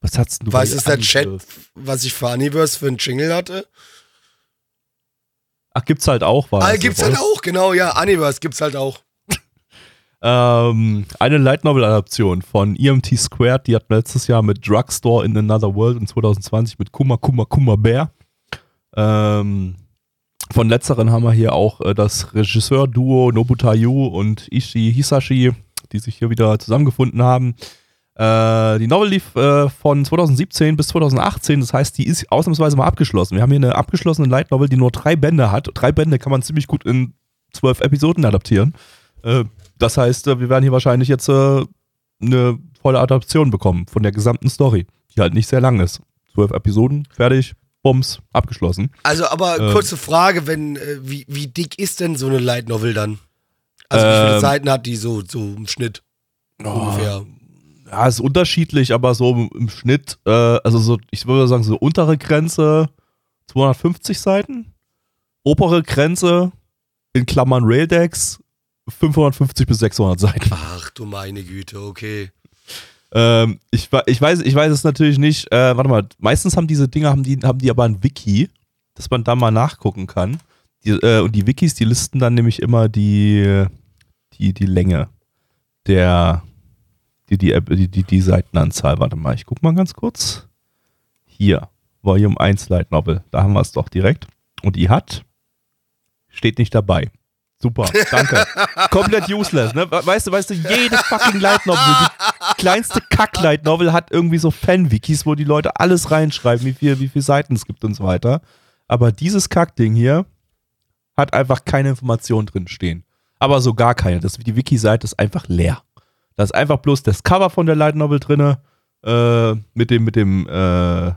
Speaker 2: was hast du
Speaker 1: Weiß
Speaker 2: bei
Speaker 1: es der Chat, was ich für Universe für einen Jingle hatte?
Speaker 2: Ach, gibt's halt auch. War
Speaker 1: Ah,
Speaker 2: das
Speaker 1: gibt's
Speaker 2: so,
Speaker 1: halt auch, genau, ja. Universe gibt's halt auch.
Speaker 2: Ähm, eine Light Novel Adaption von EMT Squared, die hat letztes Jahr mit Drugstore in Another World und 2020 mit Kuma Kuma Kuma Bear. Ähm, von letzteren haben wir hier auch äh, das Regisseur-Duo Nobutayu und Ishii Hisashi, die sich hier wieder zusammengefunden haben. Äh, die Novel lief äh, von 2017 bis 2018, das heißt, die ist ausnahmsweise mal abgeschlossen. Wir haben hier eine abgeschlossene Light Novel, die nur drei Bände hat. Drei Bände kann man ziemlich gut in zwölf Episoden adaptieren. Äh, das heißt, äh, wir werden hier wahrscheinlich jetzt äh, eine volle Adaption bekommen von der gesamten Story, die halt nicht sehr lang ist. Zwölf Episoden, fertig, Bums, abgeschlossen.
Speaker 1: Also, aber
Speaker 2: Ähm.
Speaker 1: kurze Frage, wenn, äh, wie, wie dick ist denn so eine Light Novel dann? Also, wie viele
Speaker 2: Ähm.
Speaker 1: Seiten hat die so, so im Schnitt ungefähr?
Speaker 2: Ja, ist unterschiedlich, aber so im, im Schnitt, äh, also so, ich würde sagen, so untere Grenze 250 Seiten, obere Grenze in Klammern Raildex 550 bis 600 Seiten.
Speaker 1: Ach du meine Güte, okay.
Speaker 2: Ähm, ich, ich, weiß, ich weiß es natürlich nicht. Äh, warte mal, meistens haben diese Dinger, haben die, haben die aber ein Wiki, dass man da mal nachgucken kann. Die, äh, und die Wikis, die listen dann nämlich immer die, die, die Länge der, die, die, die, die, die Seitenanzahl. Warte mal, ich guck mal ganz kurz. Hier, Volume 1 Light Novel. Da haben wir es doch direkt. Und die hat, steht nicht dabei. Super, danke. Komplett useless, ne? Weißt du, weißt du, jede fucking Light Novel, die kleinste Kack-Light Novel hat irgendwie so Fan-Wikis, wo die Leute alles reinschreiben, wie viel, wie viele Seiten es gibt und so weiter. Aber dieses Kack-Ding hier hat einfach keine Informationen drin stehen. Aber so gar keine. Das, die Wiki-Seite ist einfach leer. Da ist einfach bloß das Cover von der Light Novel drinne, äh, mit dem, mit dem, äh, ja,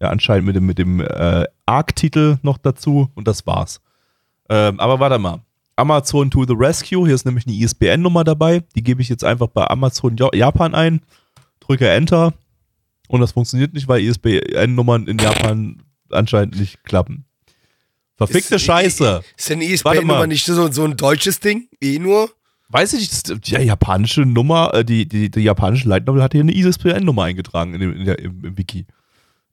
Speaker 2: anscheinend mit dem, mit dem äh, Arc-Titel noch dazu und das war's. Ähm, aber warte mal. Amazon to the Rescue. Hier ist nämlich eine ISBN-Nummer dabei. Die gebe ich jetzt einfach bei Amazon Ja- Japan ein, drücke Enter und das funktioniert nicht, weil ISBN-Nummern in Japan anscheinend nicht klappen. Verfickte
Speaker 1: Ist-
Speaker 2: Scheiße.
Speaker 1: Ist denn ISBN-Nummer nicht so, so ein deutsches Ding? Eh nur?
Speaker 2: Weiß ich nicht, die japanische Nummer, äh, die, die, die japanische Novel hat hier eine ISBN-Nummer eingetragen in dem, in der, im, im Wiki.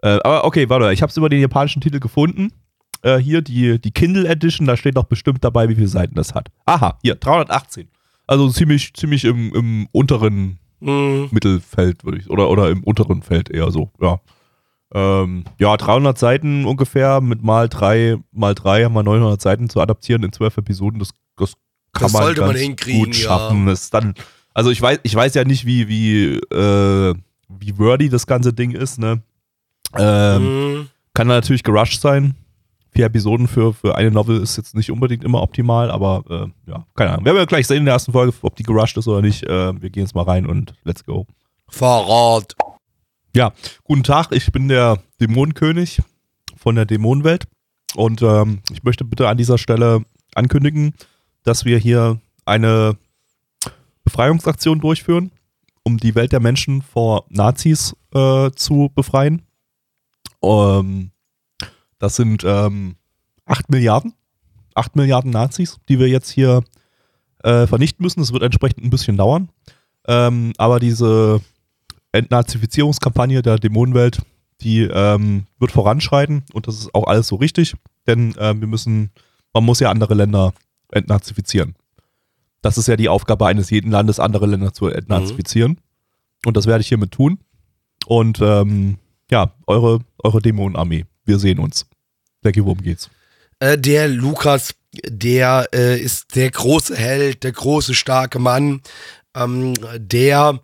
Speaker 2: Äh, aber okay, warte, ich habe es über den japanischen Titel gefunden. Äh, hier die, die Kindle Edition, da steht doch bestimmt dabei, wie viele Seiten das hat. Aha, hier, 318. Also ziemlich, ziemlich im, im unteren
Speaker 1: Hm.
Speaker 2: Mittelfeld, würde ich, oder, oder im unteren Feld eher so, ja. Ähm, ja, 300 Seiten ungefähr mit mal drei, mal drei haben wir 900 Seiten zu adaptieren in zwölf Episoden. Das, das kann
Speaker 1: Das
Speaker 2: man
Speaker 1: sollte man hinkriegen,
Speaker 2: gut
Speaker 1: ja.
Speaker 2: schaffen. Das ist dann, also ich weiß, ich weiß ja nicht, wie, wie, äh, wie wordy das ganze Ding ist, ne? Ähm,
Speaker 1: Hm.
Speaker 2: kann natürlich gerusht sein. Vier Episoden für, für eine Novel ist jetzt nicht unbedingt immer optimal, aber äh, ja, keine Ahnung. Wir werden ja gleich sehen in der ersten Folge, ob die gerusht ist oder nicht. Äh, wir gehen jetzt mal rein und let's go.
Speaker 1: Verrat.
Speaker 2: Ja, guten Tag, ich bin der Dämonenkönig von der Dämonenwelt und ähm, ich möchte bitte an dieser Stelle ankündigen, dass wir hier eine Befreiungsaktion durchführen, um die Welt der Menschen vor Nazis äh, zu befreien. Ähm, das sind ähm, 8 Milliarden, 8 Milliarden Nazis, die wir jetzt hier äh, vernichten müssen. Das wird entsprechend ein bisschen dauern. Ähm, aber diese Entnazifizierungskampagne der Dämonenwelt, die ähm, wird voranschreiten und das ist auch alles so richtig, denn äh, wir müssen, man muss ja andere Länder entnazifizieren. Das ist ja die Aufgabe eines jeden Landes, andere Länder zu entnazifizieren. Und das werde ich hiermit tun. Und ähm, ja, eure, eure Dämonenarmee. Wir sehen uns. Becky, worum geht's?
Speaker 1: Äh, der Lukas, der äh, ist der große Held, der große, starke Mann, ähm, der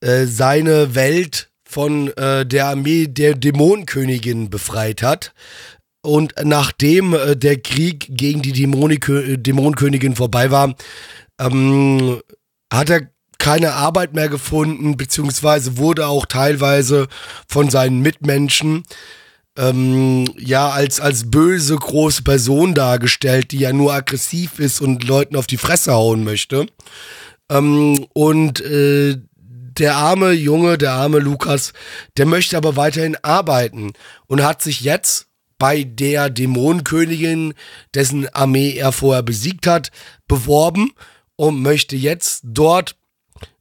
Speaker 1: äh, seine Welt von äh, der Armee der Dämonenkönigin befreit hat. Und nachdem äh, der Krieg gegen die Dämonikö Dämonenkönigin vorbei war, ähm, hat er keine Arbeit mehr gefunden, beziehungsweise wurde auch teilweise von seinen Mitmenschen ähm, ja als, als böse große Person dargestellt, die ja nur aggressiv ist und Leuten auf die Fresse hauen möchte. Ähm, und äh, der arme Junge, der arme Lukas, der möchte aber weiterhin arbeiten und hat sich jetzt bei der Dämonenkönigin, dessen Armee er vorher besiegt hat, beworben und möchte jetzt dort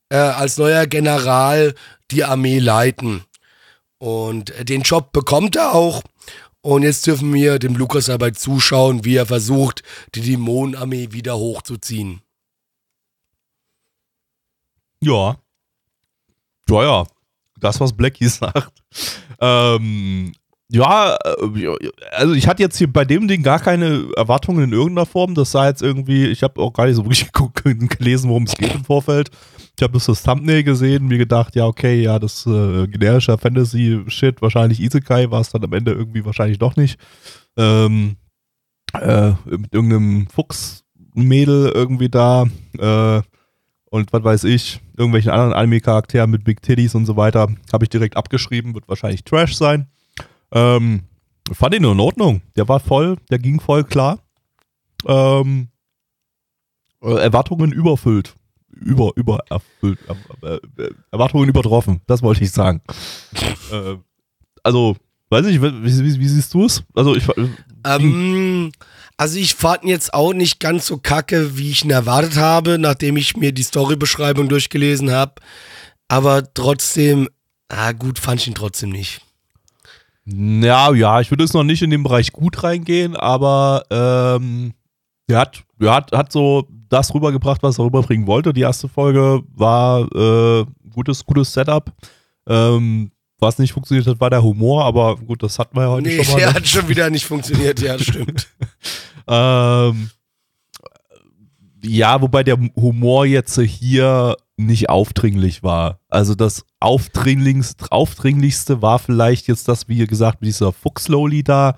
Speaker 1: äh, als neuer General die Armee leiten. Und den Job bekommt er auch. Und jetzt dürfen wir dem Lukas dabei zuschauen, wie er versucht, die Dämonenarmee wieder hochzuziehen.
Speaker 2: Ja. Ja, ja. Das, was Blackie sagt. Ähm, ja, äh, also ich hatte jetzt hier bei dem Ding gar keine Erwartungen in irgendeiner Form. Das sah jetzt irgendwie, ich habe auch gar nicht so wirklich gelesen, worum es geht im Vorfeld. Ich habe das Thumbnail gesehen, mir gedacht, ja, okay, ja, das äh, generischer Fantasy-Shit, wahrscheinlich Isekai, war es dann am Ende irgendwie wahrscheinlich doch nicht. Ähm, äh, mit irgendeinem Fuchsmädel irgendwie da äh, und was weiß ich, irgendwelchen anderen Anime-Charakteren mit Big Titties und so weiter, habe ich direkt abgeschrieben, wird wahrscheinlich Trash sein. Ähm, fand ihn in Ordnung. Der war voll, der ging voll klar. Ähm, äh, Erwartungen überfüllt. Über, über erfüllt. Äh, äh, Erwartungen übertroffen, das wollte ich sagen. äh, also, weiß ich, wie, wie, wie siehst du es? Also, ich.
Speaker 1: Ähm, also, ich fand ihn jetzt auch nicht ganz so kacke, wie ich ihn erwartet habe, nachdem ich mir die Storybeschreibung durchgelesen habe. Aber trotzdem, ah, gut, fand ich ihn trotzdem nicht.
Speaker 2: Ja, ja, ich würde jetzt noch nicht in den Bereich gut reingehen, aber ähm, er hat, er hat, hat so das rübergebracht, was er rüberbringen wollte. Die erste Folge war äh, gutes, gutes Setup. Ähm, was nicht funktioniert hat, war der Humor, aber gut, das hatten wir ja heute
Speaker 1: nee,
Speaker 2: schon mal.
Speaker 1: Der
Speaker 2: ne?
Speaker 1: hat schon wieder nicht funktioniert, ja, stimmt.
Speaker 2: ähm, ja, wobei der Humor jetzt hier nicht aufdringlich war. Also das aufdringlichste, aufdringlichste war vielleicht jetzt das, wie gesagt, mit dieser Fuchsloli da,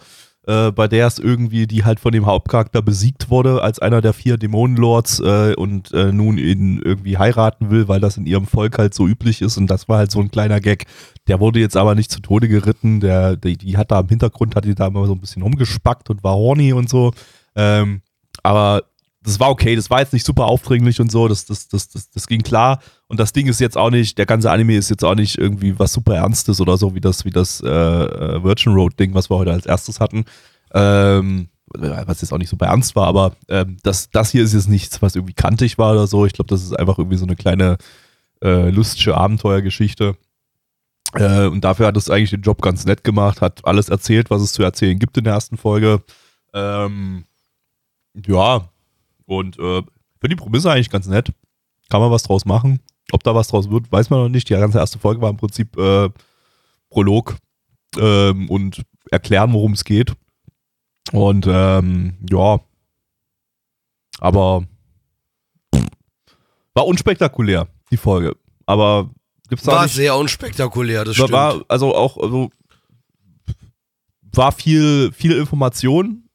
Speaker 2: äh, bei der es irgendwie, die halt von dem Hauptcharakter besiegt wurde, als einer der vier Dämonenlords äh, und äh, nun ihn irgendwie heiraten will, weil das in ihrem Volk halt so üblich ist und das war halt so ein kleiner Gag. Der wurde jetzt aber nicht zu Tode geritten, der, die, die hat da im Hintergrund, hat die da immer so ein bisschen rumgespackt und war horny und so. Ähm, aber das war okay, das war jetzt nicht super aufdringlich und so, das, das, das, das, das ging klar. Und das Ding ist jetzt auch nicht, der ganze Anime ist jetzt auch nicht irgendwie was super Ernstes oder so, wie das, wie das äh, äh Virgin Road-Ding, was wir heute als erstes hatten. Ähm, was jetzt auch nicht super ernst war, aber ähm, das, das hier ist jetzt nichts, was irgendwie kantig war oder so. Ich glaube, das ist einfach irgendwie so eine kleine äh, lustige Abenteuergeschichte. Äh, und dafür hat es eigentlich den Job ganz nett gemacht, hat alles erzählt, was es zu erzählen gibt in der ersten Folge. Ähm, ja, und äh, für die Prämisse eigentlich ganz nett. Kann man was draus machen. Ob da was draus wird, weiß man noch nicht. Die ganze erste Folge war im Prinzip äh, Prolog ähm, und erklären, worum es geht. Und ähm, ja, aber war unspektakulär, die Folge. Aber gibt's da
Speaker 1: War
Speaker 2: nicht,
Speaker 1: sehr unspektakulär, das
Speaker 2: war,
Speaker 1: stimmt.
Speaker 2: war also auch also, war viel viel Information,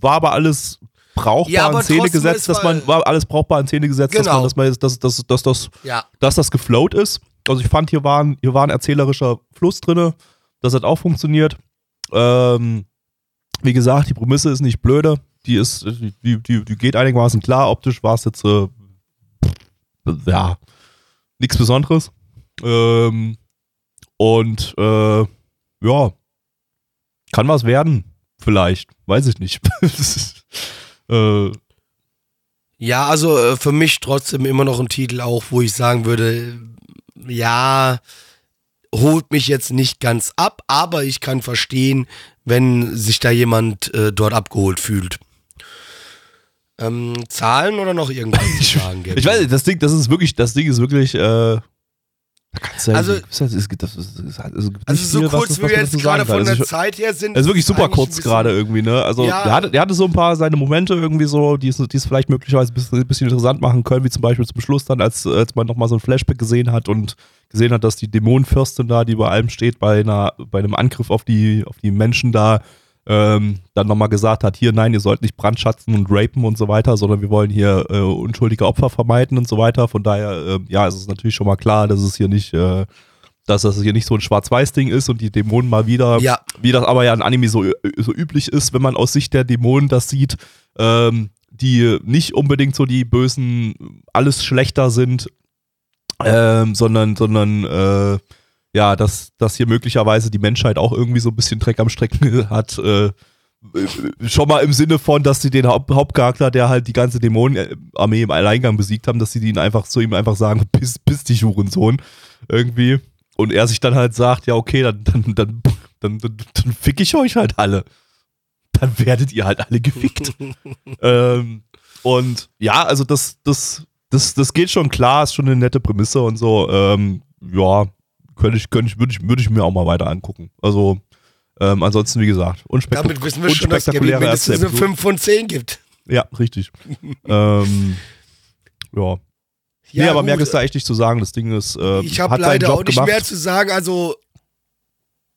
Speaker 2: war aber alles brauchbar
Speaker 1: Ja,
Speaker 2: in Szene gesetzt, dass man war alles brauchbar in Szene gesetzt, dass
Speaker 1: Genau.
Speaker 2: man dass man dass, dass, dass, dass,
Speaker 1: ja.
Speaker 2: dass das geflowt ist. Also ich fand hier war ein, hier war ein erzählerischer Fluss drinne, das hat auch funktioniert. Ähm, wie gesagt, die Prämisse ist nicht blöde, die ist die, die, die geht einigermaßen klar. Optisch war es jetzt äh, ja nichts Besonderes. Ähm, und äh, ja, kann was werden, vielleicht, weiß ich nicht. äh,
Speaker 1: Ja, also äh, für mich trotzdem immer noch ein Titel auch, wo ich sagen würde, ja, holt mich jetzt nicht ganz ab, aber ich kann verstehen, wenn sich da jemand äh, dort abgeholt fühlt. Ähm, Zahlen oder noch irgendwas zu sagen?
Speaker 2: Ich weiß das Ding, das ist wirklich, das Ding ist wirklich, äh, da kannst du
Speaker 1: Also-
Speaker 2: das ist- es ist- also
Speaker 1: Also so kurz,
Speaker 2: was
Speaker 1: wie wir jetzt gerade von
Speaker 2: Also
Speaker 1: der
Speaker 2: ich-
Speaker 1: Zeit her sind.
Speaker 2: Es ist wirklich super kurz gerade irgendwie, ne? Also
Speaker 1: Ja.
Speaker 2: der, hatte, der hatte so ein paar seine Momente irgendwie so, die es, die es vielleicht möglicherweise ein bisschen, ein bisschen interessant machen können, wie zum Beispiel zum Schluss dann, als, als man nochmal so ein Flashback gesehen hat und gesehen hat, dass die Dämonenfürstin da, die bei allem steht, bei einer, bei einem Angriff auf die, auf die Menschen da, ähm, dann nochmal gesagt hat, hier, nein, ihr sollt nicht brandschatzen und rapen und so weiter, sondern wir wollen hier äh, unschuldige Opfer vermeiden und so weiter. Von daher, äh, ja, es ist natürlich schon mal klar, dass es hier nicht, äh, dass das hier nicht so ein Schwarz-Weiß-Ding ist und die Dämonen mal wieder
Speaker 1: Ja,
Speaker 2: wie das aber ja in Anime so, so üblich ist, wenn man aus Sicht der Dämonen das sieht, ähm, die nicht unbedingt so die bösen, alles schlechter sind, ähm, sondern, sondern äh, ja, dass, dass hier möglicherweise die Menschheit auch irgendwie so ein bisschen Dreck am Strecken hat. Äh, schon mal im Sinne von, dass sie den Haupt Hauptcharakter, der halt die ganze Dämonenarmee im Alleingang besiegt haben, dass sie ihn einfach zu ihm einfach sagen, piss, piss dich, Hurensohn. Irgendwie. Und er sich dann halt sagt, ja, okay, dann, dann, dann, dann, dann, dann fick ich euch halt alle. Dann werdet ihr halt alle gefickt. ähm, und ja, also das, das, das, das geht schon klar, ist schon eine nette Prämisse und so. Ähm, ja, könnte ich, könnte ich, würde ich, würde ich mir auch mal weiter angucken. Also, Ähm, ansonsten, wie gesagt, unspektak
Speaker 1: Damit wissen wir schon, dass Gabby mindestens eine
Speaker 2: Episode.
Speaker 1: 5 von 10 gibt.
Speaker 2: Ja, richtig. ähm, ja. nee, aber
Speaker 1: gut.
Speaker 2: mehr ist da echt nicht zu sagen. Das Ding ist, äh,
Speaker 1: Ich habe leider
Speaker 2: Job
Speaker 1: auch nicht
Speaker 2: gemacht.
Speaker 1: mehr zu sagen. Also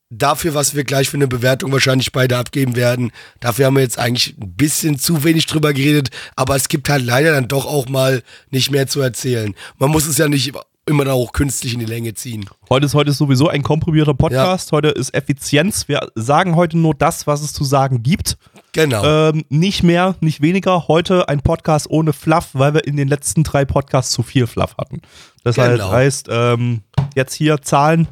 Speaker 1: dafür, was wir gleich für eine Bewertung wahrscheinlich beide abgeben werden, dafür haben wir jetzt eigentlich ein bisschen zu wenig drüber geredet. Aber es gibt halt leider dann doch auch mal nicht mehr zu erzählen. Man muss es ja nicht immer dann auch künstlich in die Länge ziehen.
Speaker 2: Heute ist heute ist sowieso ein komprimierter Podcast. Heute ist Effizienz. Wir sagen heute nur das, was es zu sagen gibt.
Speaker 1: Genau.
Speaker 2: Ähm, nicht mehr, nicht weniger. Heute ein Podcast ohne Fluff, weil wir in den letzten drei Podcasts zu viel Fluff hatten. Das
Speaker 1: Genau.
Speaker 2: heißt, ähm, jetzt hier Zahlen,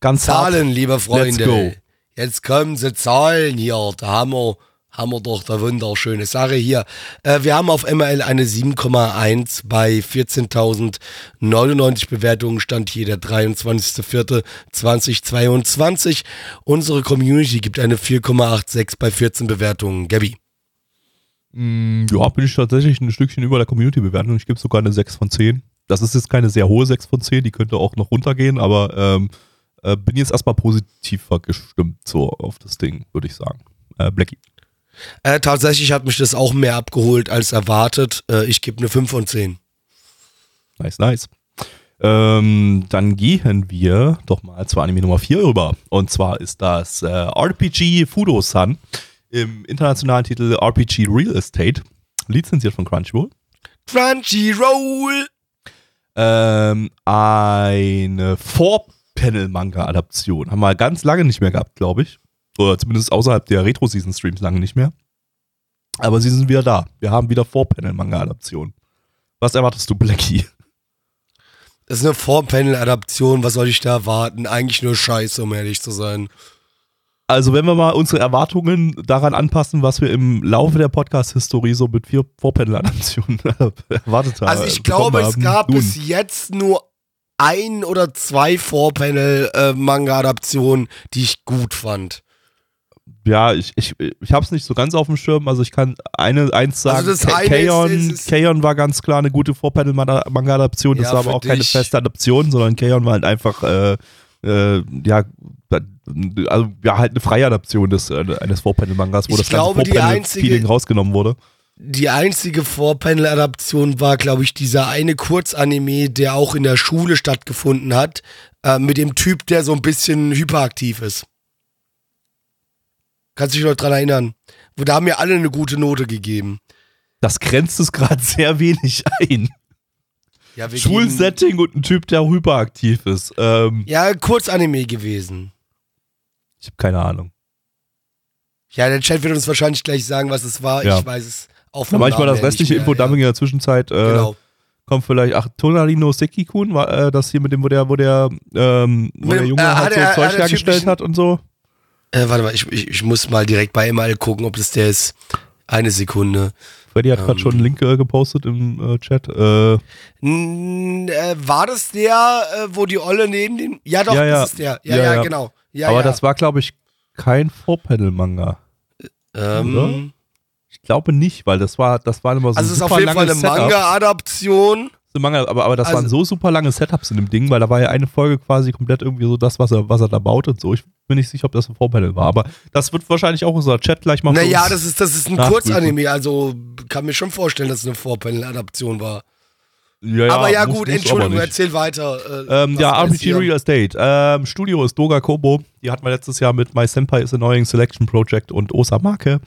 Speaker 2: ganz
Speaker 1: Zahlen,
Speaker 2: hart.
Speaker 1: liebe Freunde.
Speaker 2: go.
Speaker 1: Jetzt kommen sie Zahlen hier. Da haben wir, haben wir doch eine wunderschöne Sache hier. Äh, wir haben auf MRL eine 7,1 bei 14.099 Bewertungen. Stand hier der 23.04.2022. Unsere Community gibt eine 4,86 bei 14 Bewertungen. Gabby.
Speaker 2: Mm, Ja, bin ich tatsächlich ein Stückchen über der Community-Bewertung. Ich gebe sogar eine 6 von 10. Das ist jetzt keine sehr hohe 6 von 10, die könnte auch noch runtergehen, aber ähm, äh, bin jetzt erstmal positiver gestimmt so auf das Ding, würde ich sagen. Äh, Blackie.
Speaker 1: Äh, tatsächlich hat mich das auch mehr abgeholt als erwartet. Äh, ich gebe eine 5 von 10.
Speaker 2: Nice, nice. Ähm, dann gehen wir doch mal zu Anime Nummer 4 rüber. Und zwar ist das äh, RPG Fudo-San im internationalen Titel RPG Real Estate, lizenziert von Crunchyroll.
Speaker 1: Crunchyroll.
Speaker 2: Ähm, eine Four-Panel-Manga-Adaption. Haben wir ganz lange nicht mehr gehabt, glaube ich. Oder zumindest außerhalb der Retro-Season-Streams lange nicht mehr. Aber sie sind wieder da. Wir haben wieder Four-Panel-Manga-Adaption. Was erwartest du, Blackie?
Speaker 1: Das ist eine Vorpanel-Adaption, was soll ich da erwarten? Eigentlich nur Scheiße, um ehrlich zu sein.
Speaker 2: Also, wenn wir mal unsere Erwartungen daran anpassen, was wir im Laufe der Podcast-Historie so mit vier Four-Panel-Adaptionen erwartet haben.
Speaker 1: Also ich glaube, es gab
Speaker 2: Nun,
Speaker 1: bis jetzt nur ein oder zwei Vorpanel-Manga-Adaptionen, die ich gut fand.
Speaker 2: Ja, ich, ich, ich habe es nicht so ganz auf dem Schirm. Also, ich kann eine, eins sagen:
Speaker 1: Also das
Speaker 2: Ka-
Speaker 1: eine
Speaker 2: Kaon, war ganz klar eine gute Four-Panel-Manga-Adaption. Das
Speaker 1: Ja,
Speaker 2: war aber auch keine
Speaker 1: dich.
Speaker 2: feste Adaption, sondern Kaon war halt einfach, äh, äh, ja, also ja, halt eine freie Adaption des, äh, eines Four-Panel-Mangas, wo
Speaker 1: Ich
Speaker 2: das ganze
Speaker 1: glaube, die
Speaker 2: Four-Panel-Feeling
Speaker 1: einzige-
Speaker 2: rausgenommen wurde.
Speaker 1: Die einzige Vorpanel-Adaption war, glaube ich, dieser eine Kurzanime, der auch in der Schule stattgefunden hat, äh, mit dem Typ, der so ein bisschen hyperaktiv ist. Kannst du dich noch dran erinnern? Wo da haben mir alle eine gute Note gegeben.
Speaker 2: Das grenzt es gerade sehr wenig ein.
Speaker 1: Ja,
Speaker 2: Schulsetting und ein Typ, der hyperaktiv ist. Ähm,
Speaker 1: Ja, Kurzanime gewesen.
Speaker 2: ich habe keine Ahnung.
Speaker 1: Ja, der Chat wird uns wahrscheinlich gleich sagen, was es war.
Speaker 2: Ja.
Speaker 1: Ich weiß es auch
Speaker 2: Da
Speaker 1: vom
Speaker 2: mache ich mal
Speaker 1: Namen
Speaker 2: das restliche Infodumping in der Zwischenzeit. Äh,
Speaker 1: Ja. Genau.
Speaker 2: Kommt vielleicht, ach, Tonarino Sekikun, war äh, das hier mit dem, wo der, wo der, ähm, wo
Speaker 1: Mit
Speaker 2: der Junge
Speaker 1: äh,
Speaker 2: halt
Speaker 1: hat
Speaker 2: so
Speaker 1: er- hat
Speaker 2: Zeug
Speaker 1: er
Speaker 2: hergestellt hat und so.
Speaker 1: Äh, warte mal, ich, ich, ich muss mal direkt bei ML gucken, ob das der ist. Eine Sekunde.
Speaker 2: Freddy hat gerade
Speaker 1: Ähm.
Speaker 2: schon einen Link äh, gepostet im äh, Chat. Äh,
Speaker 1: äh, war das der, äh, wo die Olle neben dem. Ja, doch,
Speaker 2: Ja, ja.
Speaker 1: das ist der. Ja,
Speaker 2: Ja,
Speaker 1: ja, genau.
Speaker 2: Aber das war, glaube ich, kein Four-Panel-Manga.
Speaker 1: ähm,
Speaker 2: Ich glaube nicht, weil das war, das war immer so
Speaker 1: Also, es ist auf jeden Fall eine. Manga-Adaption.
Speaker 2: Manga, aber, aber das
Speaker 1: Also-
Speaker 2: waren so super lange Setups in dem Ding, weil da war ja eine Folge quasi komplett irgendwie so das, was er, was er da baut und so. Ich bin nicht sicher, ob das ein Vorpanel war, aber das wird wahrscheinlich auch unser Chat gleich mal für
Speaker 1: Naja, das ist, das ist ein. Kurzanime, also kann mir schon vorstellen, dass es eine Vorpanel-Adaption war.
Speaker 2: ja, ja,
Speaker 1: aber ja,
Speaker 2: muss-
Speaker 1: gut,
Speaker 2: muss
Speaker 1: Entschuldigung, erzähl weiter. Äh,
Speaker 2: Ähm, ja, RPG. Real Estate. Ähm, Studio ist Doga Kobo. Die hatten wir letztes Jahr mit My Senpai is Annoying Selection Project und Osamake.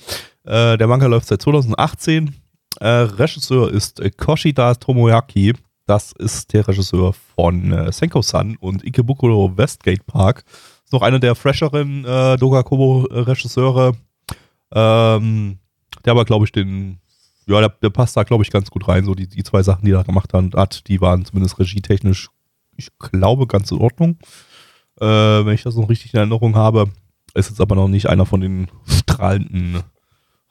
Speaker 2: Äh, der Manga läuft seit 2018. Äh, Regisseur ist Koshida Tomoyaki. Das ist der Regisseur von äh, Senko-san und Ikebukuro Westgate Park. Ist noch einer der fresheren äh, Doga Kobo-Regisseure. Ähm, der aber, glaube ich, den ja, der, der passt da, glaube ich, ganz gut rein. So die, die zwei Sachen, die er gemacht hat, hat, die waren zumindest regietechnisch, ich glaube, ganz in Ordnung. Äh, wenn ich das noch richtig in Erinnerung habe. Ist jetzt aber noch nicht einer von den strahlenden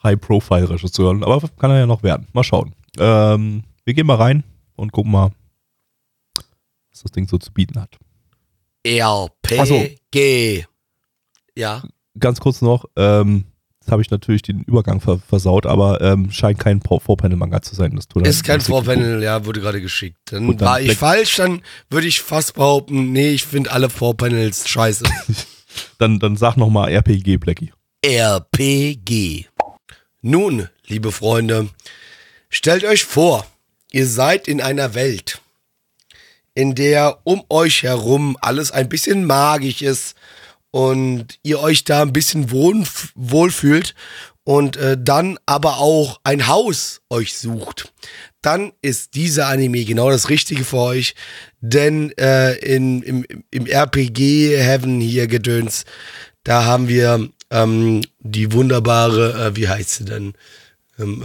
Speaker 2: High-Profile-Regisseuren. Aber kann er ja noch werden. Mal schauen. Ähm, wir gehen mal rein und gucken mal, was das Ding so zu bieten hat.
Speaker 1: RPG. Ja.
Speaker 2: Ganz kurz noch, ähm, jetzt habe ich natürlich den Übergang ver versaut, aber ähm, scheint kein Vorpanel-Manga zu sein. Das tut
Speaker 1: Ist kein Vorpanel, ja, wurde gerade geschickt. Dann
Speaker 2: dann
Speaker 1: war ich falsch, dann würde ich fast behaupten, nee, ich finde alle Vorpanels scheiße.
Speaker 2: dann, dann sag nochmal RPG, Blackie.
Speaker 1: RPG. Nun, liebe Freunde, stellt euch vor, ihr seid in einer Welt, in der um euch herum alles ein bisschen magisch ist und ihr euch da ein bisschen wohl, wohlfühlt und äh, dann aber auch ein Haus euch sucht, dann ist dieser Anime genau das Richtige für euch. Denn äh, in, im, im RPG-Heaven hier gedöns, da haben wir ähm, die wunderbare, äh, wie heißt sie denn? Ähm,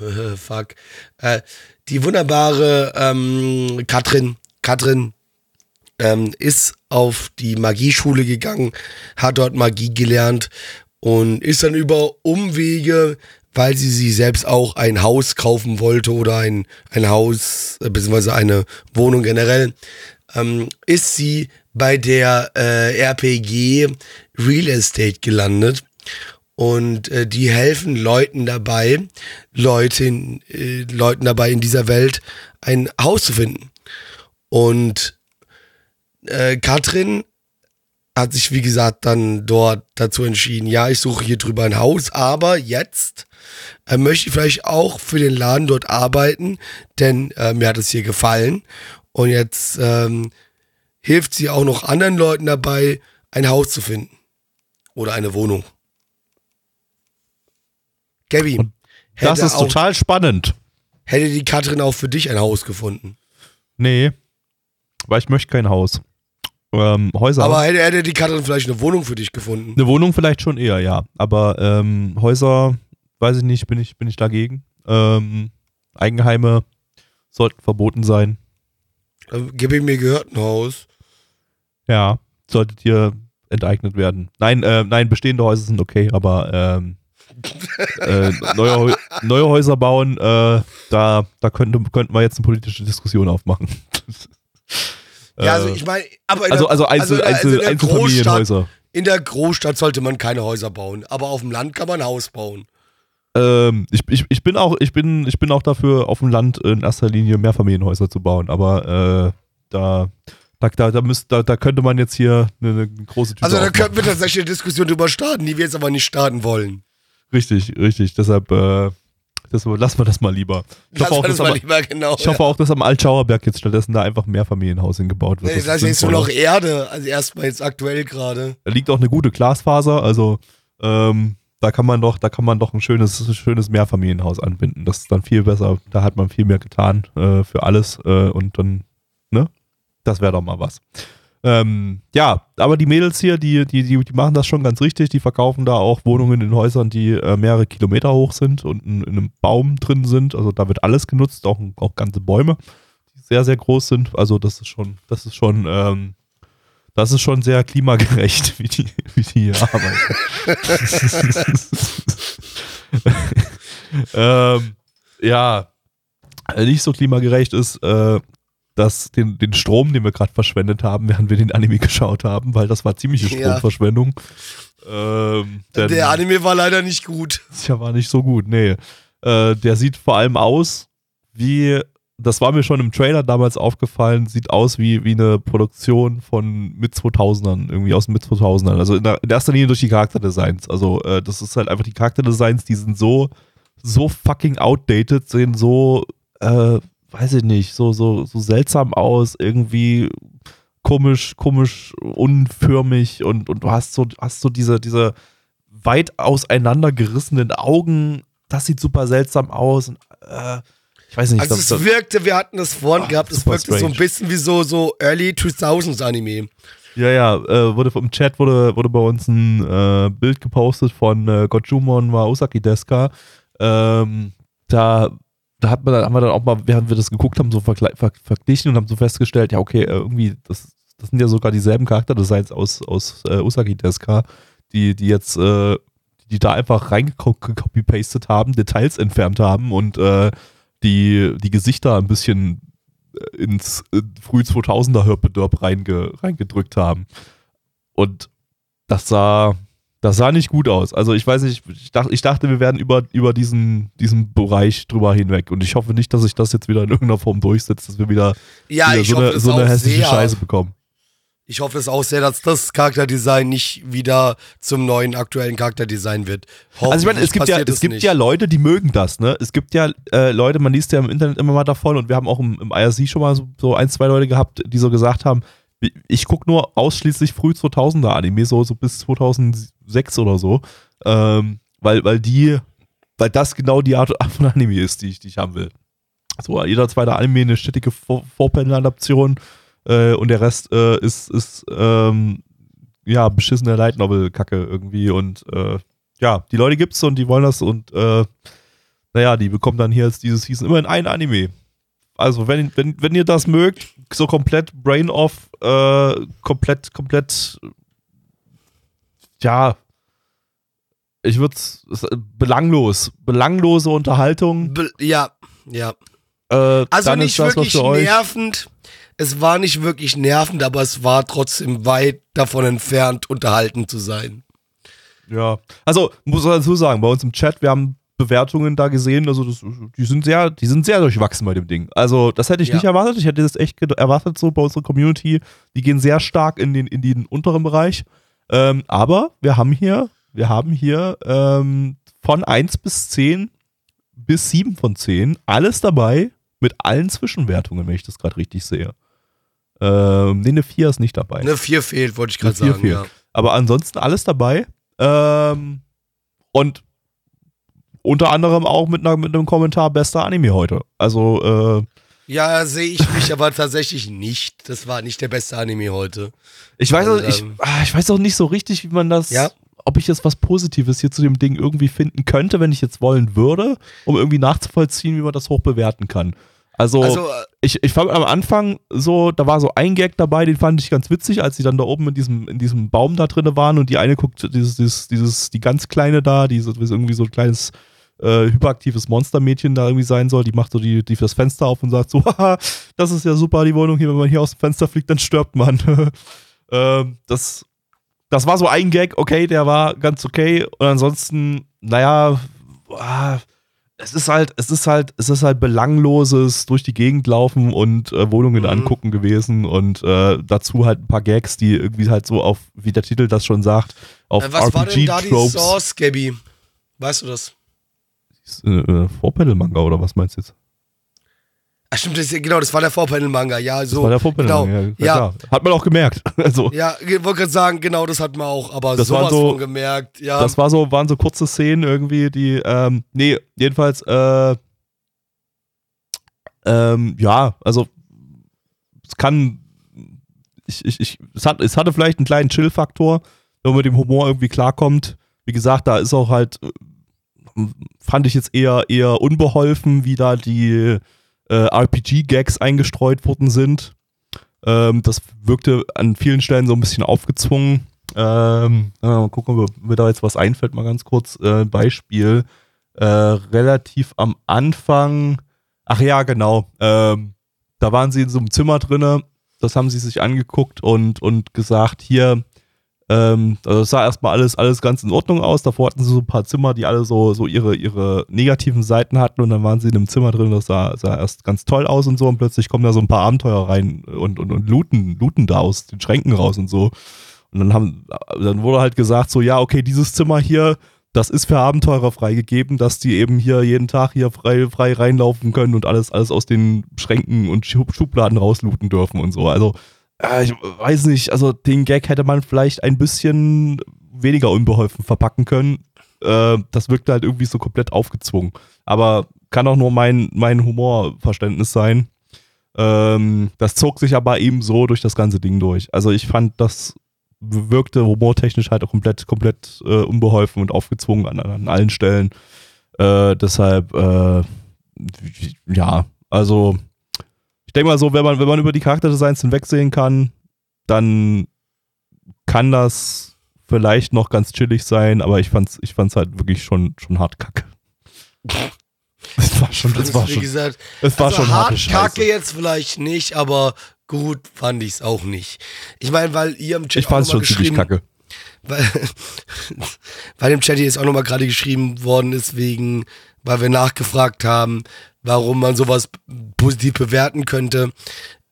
Speaker 1: ähm, äh, fuck. Äh, die wunderbare ähm, Katrin, Katrin ähm, ist auf die Magieschule gegangen, hat dort Magie gelernt und ist dann über Umwege, weil sie sich selbst auch ein Haus kaufen wollte oder ein, ein Haus, äh, beziehungsweise eine Wohnung generell, ähm, ist sie bei der äh, RPG Real Estate gelandet. Und äh, die helfen Leuten dabei, Leuten, äh, Leuten dabei in dieser Welt ein Haus zu finden. Und äh, Katrin hat sich, wie gesagt, dann dort dazu entschieden, ja, ich suche hier drüber ein Haus, aber jetzt äh, möchte ich vielleicht auch für den Laden dort arbeiten, denn äh, mir hat es hier gefallen. Und jetzt ähm, hilft sie auch noch anderen Leuten dabei, ein Haus zu finden. Oder eine Wohnung. Gabby.
Speaker 2: Das ist auch, total spannend.
Speaker 1: Hätte die Katrin auch für dich ein Haus gefunden?
Speaker 2: Nee, weil ich möchte kein Haus ähm, Häuser.
Speaker 1: Aber hätte, hätte die Katrin vielleicht eine Wohnung für dich gefunden?
Speaker 2: Eine Wohnung vielleicht schon eher, ja. Aber ähm, Häuser, weiß ich nicht, bin ich, bin ich dagegen. Ähm, Eigenheime sollten verboten sein.
Speaker 1: Gib ihm mir gehört ein Haus.
Speaker 2: Ja, solltet ihr enteignet werden. Nein, äh, nein, bestehende Häuser sind okay, aber ähm, äh, neue, neue, Häuser bauen, äh, da, da könnte, könnten wir jetzt eine politische Diskussion aufmachen.
Speaker 1: Ja, also ich meine, aber
Speaker 2: also, also, Einzel, also, Einzel, also Einzelfamilienhäuser.
Speaker 1: In der Großstadt sollte man keine Häuser bauen, aber auf dem Land kann man ein Haus bauen.
Speaker 2: Ähm, ich, ich, ich, bin auch, ich, bin, ich bin auch dafür, auf dem Land in erster Linie Mehrfamilienhäuser zu bauen, aber äh, da, da, da, da, müsst, da, da könnte man jetzt hier eine, eine große
Speaker 1: Tüte Also da könnten wir tatsächlich eine Diskussion drüber starten, die wir jetzt aber nicht starten wollen.
Speaker 2: Richtig, richtig. Deshalb äh, das, lassen wir das mal lieber. Ich hoffe, auch, das mal am, lieber, genau, ich hoffe ja. auch, dass am Altschauerberg jetzt stattdessen da einfach mehr Familienhaus hingebaut wird.
Speaker 1: Nee, das, ist nur noch Erde, also erstmal jetzt aktuell gerade.
Speaker 2: Da liegt auch eine gute Glasfaser, also ähm, da kann man doch, da kann man doch ein schönes, schönes Mehrfamilienhaus anbinden. Das ist dann viel besser. Da hat man viel mehr getan äh, für alles äh, und dann, ne? Das wäre doch mal was. Ähm, ja, aber die Mädels hier, die, die, die, die, machen das schon ganz richtig. Die verkaufen da auch Wohnungen in Häusern, die äh, mehrere Kilometer hoch sind und in, in, einem Baum drin sind. Also da wird alles genutzt, auch, auch ganze Bäume, die sehr, sehr groß sind. Also das ist schon, das ist schon, ähm, das ist schon sehr klimagerecht, wie die, wie die hier arbeiten. ähm, ja, nicht so klimagerecht ist, äh, dass den, den Strom, den wir gerade verschwendet haben, während wir den Anime geschaut haben, weil das war ziemliche Stromverschwendung. Ja. Ähm,
Speaker 1: denn, der Anime war leider nicht gut.
Speaker 2: Ja, war nicht so gut, nee. Äh, der sieht vor allem aus wie, das war mir schon im Trailer damals aufgefallen, sieht aus wie, wie eine Produktion von mit 2000ern, irgendwie aus den mit 2000ern. Also in, der, in erster Linie durch die Charakterdesigns. Also äh, das ist halt einfach die Charakterdesigns, die sind so, so fucking outdated, sehen so, äh, weiß ich nicht, so, so, so seltsam aus, irgendwie komisch, komisch, unförmig und, und du hast so, hast so diese, diese weit auseinandergerissenen Augen, das sieht super seltsam aus. Und, äh, ich weiß nicht.
Speaker 1: Also es wirkte, wir hatten das vorhin oh, gehabt, es wirkte strange. so ein bisschen wie so, so Early 2000s Anime.
Speaker 2: Ja, ja, äh, wurde vom Chat wurde, wurde bei uns ein äh, Bild gepostet von äh, Gojumon wa Usaki Deska. Ähm, da da hat man dann, haben wir dann auch mal, während wir das geguckt haben, so ver verglichen und haben so festgestellt, ja, okay, äh, irgendwie, das, das sind ja sogar dieselben Charakterdesigns aus, aus äh, Usagi Deska, die, die jetzt, äh, die da einfach reingecopy-pastet haben, Details entfernt haben und äh, die, die Gesichter ein bisschen äh, ins äh, früh 2000er Hörpedörp reinge, reingedrückt haben. Und das sah, das sah nicht gut aus. Also ich weiß nicht, ich dachte, ich dachte wir werden über, über diesen, diesen Bereich drüber hinweg. Und ich hoffe nicht, dass sich das jetzt wieder in irgendeiner Form durchsetzt, dass wir wieder,
Speaker 1: ja,
Speaker 2: wieder so, eine, so eine hässliche sehr. Scheiße bekommen.
Speaker 1: Ich hoffe es auch sehr, dass das Charakterdesign nicht wieder zum neuen aktuellen Charakterdesign wird.
Speaker 2: Also ich meine, es gibt ja, es gibt nicht. ja Leute, die mögen das, ne? Es gibt ja äh, Leute, man liest ja im Internet immer mal davon und wir haben auch im, im IRC schon mal so, so ein, zwei Leute gehabt, die so gesagt haben, ich gucke nur ausschließlich früh 2000er Anime, so, so bis 2006 oder so, ähm, weil, weil die, weil das genau die Art von Anime ist, die ich, die ich haben will. So, jeder zweite Anime eine stetige Vorpanel-Adaption äh, und der Rest äh, ist, ist ähm, ja, beschissene Light Novel-Kacke irgendwie und äh, ja, die Leute gibt's und die wollen das und äh, naja, die bekommen dann hier jetzt dieses Season immerhin ein Anime. Also, wenn, wenn, wenn ihr das mögt, so komplett Brain off, äh, komplett, komplett, ja, ich würde belanglos, belanglose Unterhaltung.
Speaker 1: Be ja, ja.
Speaker 2: Äh,
Speaker 1: also nicht wirklich nervend, es war nicht wirklich nervend, aber es war trotzdem weit davon entfernt, unterhalten zu sein.
Speaker 2: Ja, also muss man dazu sagen, bei uns im Chat, wir haben Bewertungen da gesehen, also das, die sind sehr, die sind sehr durchwachsen bei dem Ding. Also das hätte ich ja. nicht erwartet. Ich hätte das echt erwartet so bei unserer Community. Die gehen sehr stark in den in den unteren Bereich. Ähm, aber wir haben hier, wir haben hier ähm, von 1 bis 10 bis 7 von 10 alles dabei mit allen Zwischenwertungen, wenn ich das gerade richtig sehe. Ähm, nee, eine 4 ist nicht dabei.
Speaker 1: Eine 4 fehlt, wollte ich gerade sagen. Fehlt. Ja.
Speaker 2: Aber ansonsten alles dabei. Ähm, und unter anderem auch mit, einer, mit einem Kommentar bester Anime heute. Also, äh,
Speaker 1: ja, sehe ich mich aber tatsächlich nicht. Das war nicht der beste Anime heute.
Speaker 2: Ich weiß, also, ich, ah, ich weiß auch nicht so richtig, wie man das. Ja? Ob ich jetzt was Positives hier zu dem Ding irgendwie finden könnte, wenn ich jetzt wollen würde, um irgendwie nachzuvollziehen, wie man das hoch bewerten kann. Also, also äh, ich, ich fand am Anfang so, da war so ein Gag dabei, den fand ich ganz witzig, als sie dann da oben in diesem, in diesem Baum da drin waren und die eine guckt, dieses, dieses, dieses, die ganz kleine da, die so, irgendwie so ein kleines äh, hyperaktives Monstermädchen da irgendwie sein soll, die macht so die, die das Fenster auf und sagt so, haha, das ist ja super, die Wohnung hier, wenn man hier aus dem Fenster fliegt, dann stirbt man. ähm, das, das war so ein Gag, okay, der war ganz okay und ansonsten, naja, ah, es ist halt, es ist halt, es ist halt belangloses durch die Gegend laufen und äh, Wohnungen mhm. angucken gewesen und äh, dazu halt ein paar Gags, die irgendwie halt so auf, wie der Titel das schon sagt, auf äh, was RPG war denn da die
Speaker 1: Source, Gabby? Weißt du das?
Speaker 2: Äh, äh, Vorpanel-Manga oder was meinst du jetzt?
Speaker 1: Ach stimmt, das, genau, das war der Vorpanel-Manga, ja, so. Das
Speaker 2: war der Vorpanel-Manga, genau. ja, ja. Hat man auch gemerkt. also.
Speaker 1: Ja, ich wollte gerade sagen, genau, das hat man auch, aber das sowas so, von gemerkt, ja.
Speaker 2: Das war so, waren so kurze Szenen irgendwie, die, ähm, nee, jedenfalls, äh, ähm, ja, also, es kann, ich, ich, ich, es, hat, es hatte vielleicht einen kleinen Chill-Faktor, wenn man mit dem Humor irgendwie klarkommt. Wie gesagt, da ist auch halt, fand ich jetzt eher, eher unbeholfen, wie da die äh, RPG-Gags eingestreut worden sind. Ähm, das wirkte an vielen Stellen so ein bisschen aufgezwungen. Ähm, mal gucken, ob mir da jetzt was einfällt, mal ganz kurz. Äh, Beispiel. Äh, relativ am Anfang, ach ja, genau. Ähm, da waren sie in so einem Zimmer drinne. Das haben sie sich angeguckt und, und gesagt, hier, ähm, also sah erstmal alles, alles ganz in Ordnung aus. Davor hatten sie so ein paar Zimmer, die alle so, so ihre, ihre negativen Seiten hatten und dann waren sie in einem Zimmer drin, das sah, sah erst ganz toll aus und so und plötzlich kommen da so ein paar Abenteuer rein und, und, und looten, looten da aus den Schränken raus und so. Und dann haben, dann wurde halt gesagt, so, ja, okay, dieses Zimmer hier, das ist für Abenteurer freigegeben, dass die eben hier jeden Tag hier frei, frei reinlaufen können und alles, alles aus den Schränken und Schubladen rauslooten dürfen und so. Also, äh, ich weiß nicht, also den Gag hätte man vielleicht ein bisschen weniger unbeholfen verpacken können. Äh, das wirkte halt irgendwie so komplett aufgezwungen. Aber kann auch nur mein, mein Humorverständnis sein. Ähm, das zog sich aber eben so durch das ganze Ding durch. Also ich fand, das wirkte humortechnisch halt auch komplett, komplett äh, unbeholfen und aufgezwungen an, an allen Stellen. Äh, deshalb, äh, ja, also denke mal so, wenn man, wenn man über die Charakterdesigns hinwegsehen kann, dann kann das vielleicht noch ganz chillig sein, aber ich fand's, ich fand's halt wirklich schon, schon hart kacke.
Speaker 1: Das war schon, das war schon, gesagt,
Speaker 2: es war also schon hart
Speaker 1: kacke jetzt vielleicht nicht, aber gut fand ich's auch nicht. Ich meine, weil ihr im
Speaker 2: Chat Ich fand's schon ziemlich kacke.
Speaker 1: Weil, weil im Chat jetzt auch nochmal gerade geschrieben worden ist, wegen, weil wir nachgefragt haben, warum man sowas positiv bewerten könnte.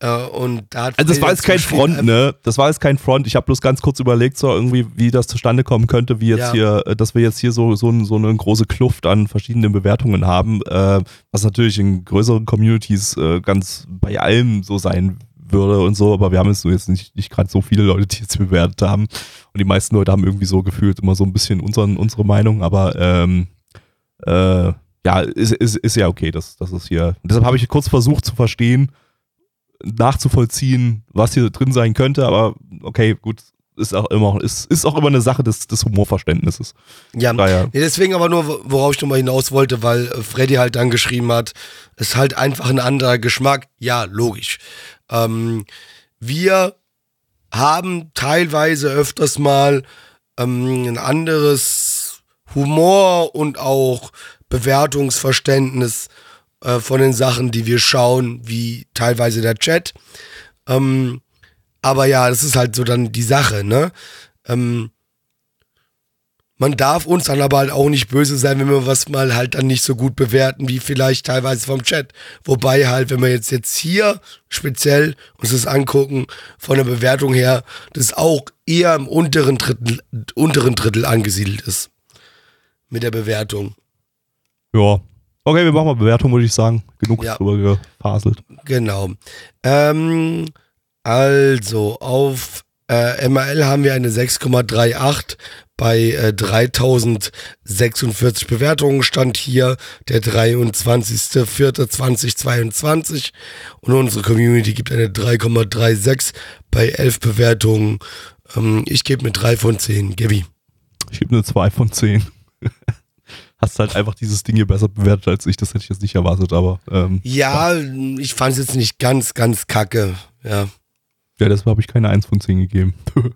Speaker 1: Äh, und da hat
Speaker 2: Also das war jetzt kein Front, ne? Das war jetzt kein Front. Ich habe bloß ganz kurz überlegt, so irgendwie, wie das zustande kommen könnte, wie jetzt
Speaker 1: Ja.
Speaker 2: hier, äh, dass wir jetzt hier so, so, so eine große Kluft an verschiedenen Bewertungen haben, äh, was natürlich in größeren Communities äh, ganz bei allem so sein würde und so, aber wir haben jetzt so jetzt nicht, nicht gerade so viele Leute, die jetzt bewertet haben. Und die meisten Leute haben irgendwie so gefühlt immer so ein bisschen unseren, unsere Meinung, aber ähm, äh, ja, ist, ist, ist ja okay, das, das ist hier. Und deshalb habe ich kurz versucht zu verstehen, nachzuvollziehen, was hier drin sein könnte, aber okay, gut, ist auch immer, ist, ist auch immer eine Sache des, des Humorverständnisses.
Speaker 1: Ja,
Speaker 2: Daher,
Speaker 1: deswegen aber nur, worauf ich nochmal hinaus wollte, weil äh, Freddy halt dann geschrieben hat, es ist halt einfach ein anderer Geschmack. Ja, logisch. Ähm, wir haben teilweise öfters mal ähm, ein anderes Humor und auch Bewertungsverständnis äh, von den Sachen, die wir schauen, wie teilweise der Chat. Ähm, aber ja, das ist halt so dann die Sache, ne? Ähm, man darf uns dann aber halt auch nicht böse sein, wenn wir was mal halt dann nicht so gut bewerten, wie vielleicht teilweise vom Chat. Wobei halt, wenn wir jetzt, jetzt hier speziell uns das angucken, von der Bewertung her, das auch eher im unteren Drittel, unteren Drittel angesiedelt ist. Mit der Bewertung.
Speaker 2: Ja. Okay, wir machen mal Bewertung, würde ich sagen. Genug
Speaker 1: Ja.
Speaker 2: drüber gefaselt.
Speaker 1: Genau. Ähm, also, auf äh, MRL haben wir eine 6,38 bei äh, 3046 Bewertungen stand hier der 23.04.2022 und unsere Community gibt eine 3,36 bei 11 Bewertungen. Ähm, ich gebe mit 3 von 10. Gabi.
Speaker 2: Ich gebe eine 2 von 10. Hast halt einfach dieses Ding hier besser bewertet als ich, das hätte ich jetzt nicht erwartet, aber ähm,
Speaker 1: Ja, ich fand es jetzt nicht ganz, ganz kacke. Ja.
Speaker 2: ja, deshalb habe ich keine 1 von 10 gegeben.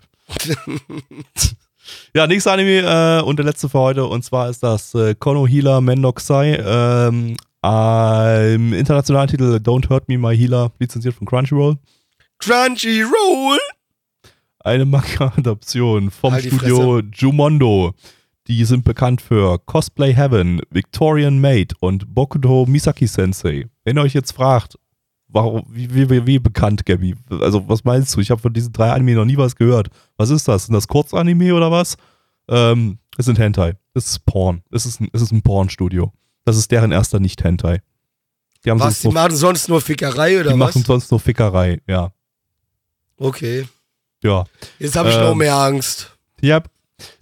Speaker 2: ja, nächster Anime äh, und der letzte für heute und zwar ist das äh, Kono Healer Mendokusai. Ähm, im internationalen Titel Don't Hurt Me My Healer, lizenziert von Crunchyroll.
Speaker 1: Crunchyroll!
Speaker 2: Eine Manga-Adaption vom
Speaker 1: Halt
Speaker 2: Studio Jumondo. Die sind bekannt für Cosplay Heaven, Victorian Maid und Bokuto Misaki Sensei. Wenn ihr euch jetzt fragt, warum, wie, wie, wie, wie bekannt, Gabby? Also, was meinst du? Ich habe von diesen drei Anime noch nie was gehört. Was ist das? Sind das Kurzanime oder was? Ähm, es sind Hentai. Das ist Porn. Es ist ein, es ist ein Pornstudio. Das ist deren erster Nicht-Hentai. Die haben
Speaker 1: Was, die
Speaker 2: nur,
Speaker 1: machen sonst nur Fickerei oder
Speaker 2: die
Speaker 1: was?
Speaker 2: machen sonst nur Fickerei, ja.
Speaker 1: Okay.
Speaker 2: Ja.
Speaker 1: Jetzt habe ich
Speaker 2: Ähm,
Speaker 1: noch mehr Angst.
Speaker 2: Ja,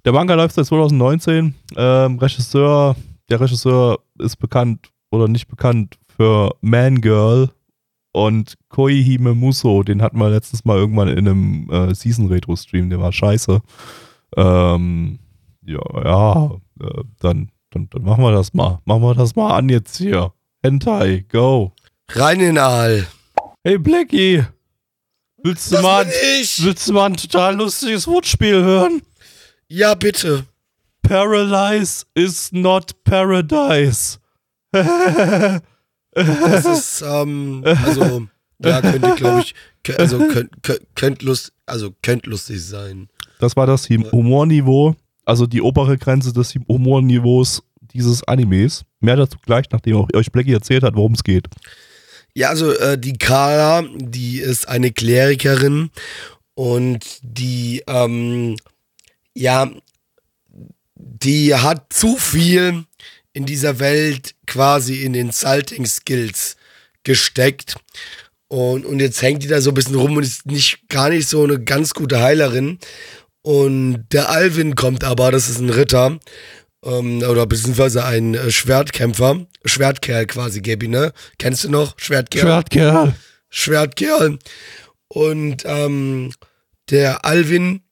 Speaker 2: der Manga läuft seit 2019. Ähm, Regisseur, der Regisseur ist bekannt oder nicht bekannt für Man Girl und Koihime Muso. Den hatten wir letztens mal irgendwann in einem äh, Season Retro Stream. Der war scheiße. Ähm, ja, ja, äh, dann, dann, dann machen wir das mal. Machen wir das mal an jetzt hier. Hentai, go.
Speaker 1: Rein in den Aal.
Speaker 2: Hey Blackie, willst du
Speaker 1: Das
Speaker 2: mal, willst du mal ein total lustiges Wortspiel hören?
Speaker 1: Ja, bitte.
Speaker 2: Paralyze is not paradise.
Speaker 1: Das ist, ähm, also, ja, könnte, glaube ich, also, könnt, könnt, lust, also, könnt lustig sein.
Speaker 2: Das war das Hum- Humorniveau, also die obere Grenze des Humorniveaus dieses Animes. Mehr dazu gleich, nachdem auch euch Blackie erzählt hat, worum es geht.
Speaker 1: Ja, also, äh, die Carla, die ist eine Klerikerin und die, ähm, ja, die hat zu viel in dieser Welt quasi in den Salting Skills gesteckt. Und, und jetzt hängt die da so ein bisschen rum und ist nicht gar nicht so eine ganz gute Heilerin. Und der Alvin kommt aber, das ist ein Ritter, ähm, oder beziehungsweise ein äh, Schwertkämpfer, Schwertkerl quasi, Gabi, ne? Kennst du noch? Schwertkerl?
Speaker 2: Schwertkerl.
Speaker 1: Schwertkerl. Und ähm, der Alvin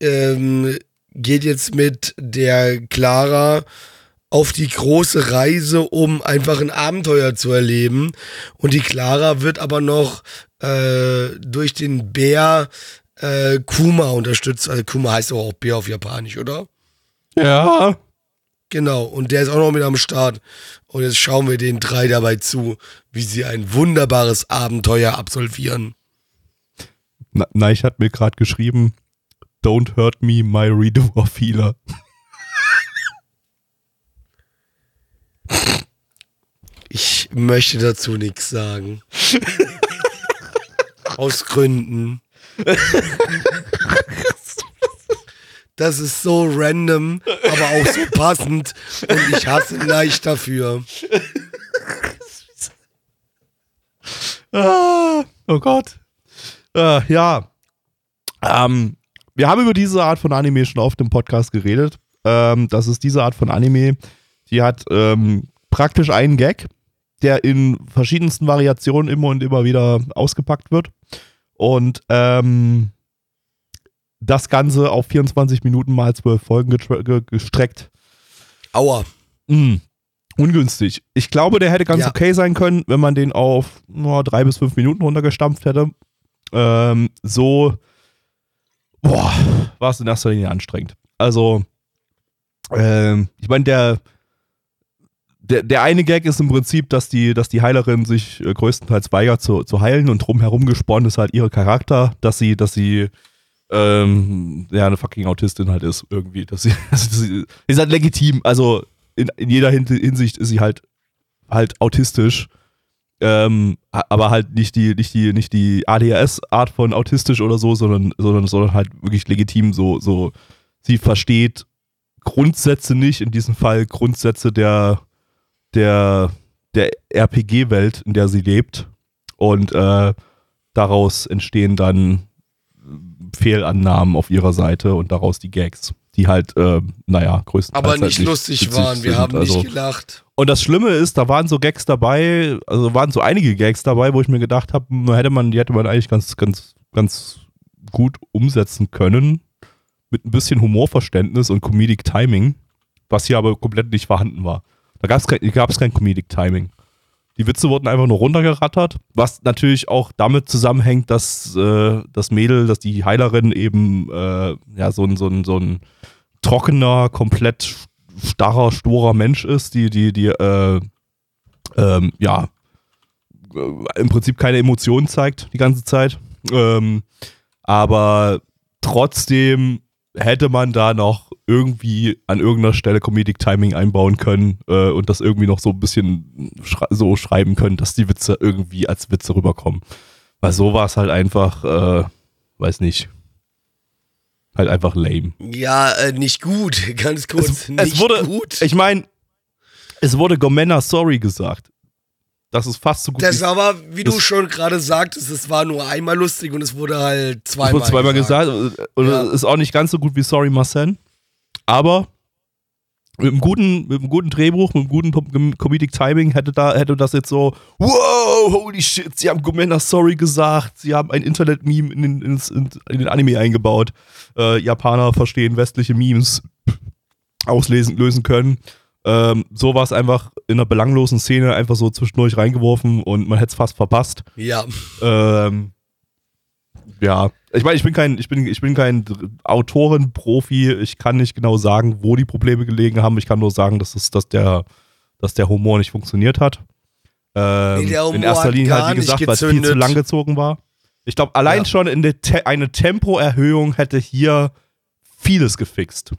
Speaker 1: ähm, geht jetzt mit der Clara auf die große Reise, um einfach ein Abenteuer zu erleben. Und die Clara wird aber noch äh, durch den Bär äh, Kuma unterstützt. Also Kuma heißt doch auch Bär auf Japanisch, oder?
Speaker 2: Ja.
Speaker 1: Genau, und der ist auch noch mit am Start. Und jetzt schauen wir den drei dabei zu, wie sie ein wunderbares Abenteuer absolvieren.
Speaker 2: Na, Neich hat mir gerade geschrieben, Don't hurt me, my redo of healer.
Speaker 1: Ich möchte dazu nichts sagen. Aus Gründen. Das ist so random, aber auch so passend. Und ich hasse ihn leicht dafür.
Speaker 2: Ah, oh Gott. Äh, ja. Ähm, wir haben über diese Art von Anime schon oft im Podcast geredet. Ähm, das ist diese Art von Anime, die hat ähm, praktisch einen Gag, der in verschiedensten Variationen immer und immer wieder ausgepackt wird. Und ähm, das Ganze auf 24 Minuten mal 12 Folgen gestreckt.
Speaker 1: Aua.
Speaker 2: Mm, ungünstig. Ich glaube, der hätte ganz
Speaker 1: Ja.
Speaker 2: okay sein können, wenn man den auf nur drei bis fünf Minuten runtergestampft hätte. Ähm, so, boah, war es in erster Linie anstrengend. Also, ähm, ich meine, der, der, der eine Gag ist im Prinzip, dass die, dass die Heilerin sich äh, größtenteils weigert zu, zu heilen und drumherum gesponnen ist halt ihre Charakter, dass sie, dass sie ähm, ja, eine fucking Autistin halt ist, irgendwie. Dass sie, also, sie ist halt legitim. Also in, in jeder Hin- Hinsicht ist sie halt halt autistisch. Ähm, aber halt nicht die, nicht die, nicht die ADHS-Art von autistisch oder so, sondern, sondern, sondern halt wirklich legitim so, so, sie versteht Grundsätze nicht, in diesem Fall Grundsätze der, der, der RPG-Welt, in der sie lebt. Und äh, daraus entstehen dann Fehlannahmen auf ihrer Seite und daraus die Gags, die halt, äh, naja, größtenteils
Speaker 1: Aber
Speaker 2: halt
Speaker 1: nicht lustig waren. Wir
Speaker 2: sind.
Speaker 1: haben
Speaker 2: also,
Speaker 1: nicht gelacht.
Speaker 2: Und das Schlimme ist, da waren so Gags dabei, also waren so einige Gags dabei, wo ich mir gedacht habe, hätte man, die hätte man eigentlich ganz, ganz, ganz gut umsetzen können. Mit ein bisschen Humorverständnis und Comedic Timing, was hier aber komplett nicht vorhanden war. Da gab es kein, gab's kein Comedic Timing. Die Witze wurden einfach nur runtergerattert, was natürlich auch damit zusammenhängt, dass äh, das Mädel, dass die Heilerin eben äh, ja, so ein, so ein, so ein trockener, komplett starrer, storer Mensch ist, die, die, die, äh, ähm, ja, äh, im Prinzip keine Emotionen zeigt die ganze Zeit. Ähm, aber trotzdem hätte man da noch irgendwie an irgendeiner Stelle Comedic Timing einbauen können äh, und das irgendwie noch so ein bisschen schrei so schreiben können, dass die Witze irgendwie als Witze rüberkommen. Weil so war es halt einfach, äh, weiß nicht, halt einfach lame.
Speaker 1: Ja, äh, nicht gut. Ganz kurz.
Speaker 2: Es,
Speaker 1: nicht
Speaker 2: es wurde,
Speaker 1: gut.
Speaker 2: ich meine, es wurde Gomena sorry gesagt. Das ist fast so gut
Speaker 1: Das aber, wie du schon gerade sagtest, es war nur einmal lustig und es wurde halt
Speaker 2: Es
Speaker 1: zweimal,
Speaker 2: wurde zweimal gesagt. Und
Speaker 1: Ja.
Speaker 2: es ist auch nicht ganz so gut wie Sorry Marcel. Aber mit einem guten, mit einem guten Drehbuch, mit einem guten Com- Comedic Timing hätte da, hätte das jetzt so, wow, holy shit, sie haben Gomena Sorry gesagt, sie haben ein Internet-Meme in den, ins, in den Anime eingebaut. Äh, Japaner verstehen westliche Memes auslesen, lösen können. Ähm, so war es einfach in einer belanglosen Szene einfach so zwischendurch reingeworfen und man hätte es fast verpasst.
Speaker 1: Ja,
Speaker 2: Ähm, ja, ich meine, ich bin kein, ich bin, ich bin kein Autorenprofi. Ich kann nicht genau sagen, wo die Probleme gelegen haben. Ich kann nur sagen, dass, es, dass, der, dass der Humor nicht funktioniert hat. Ähm,
Speaker 1: Nee,
Speaker 2: in erster Linie halt, wie gesagt, weil es viel zu lang gezogen war. Ich glaube, allein
Speaker 1: Ja.
Speaker 2: schon in der Te eine Tempoerhöhung hätte hier vieles gefixt.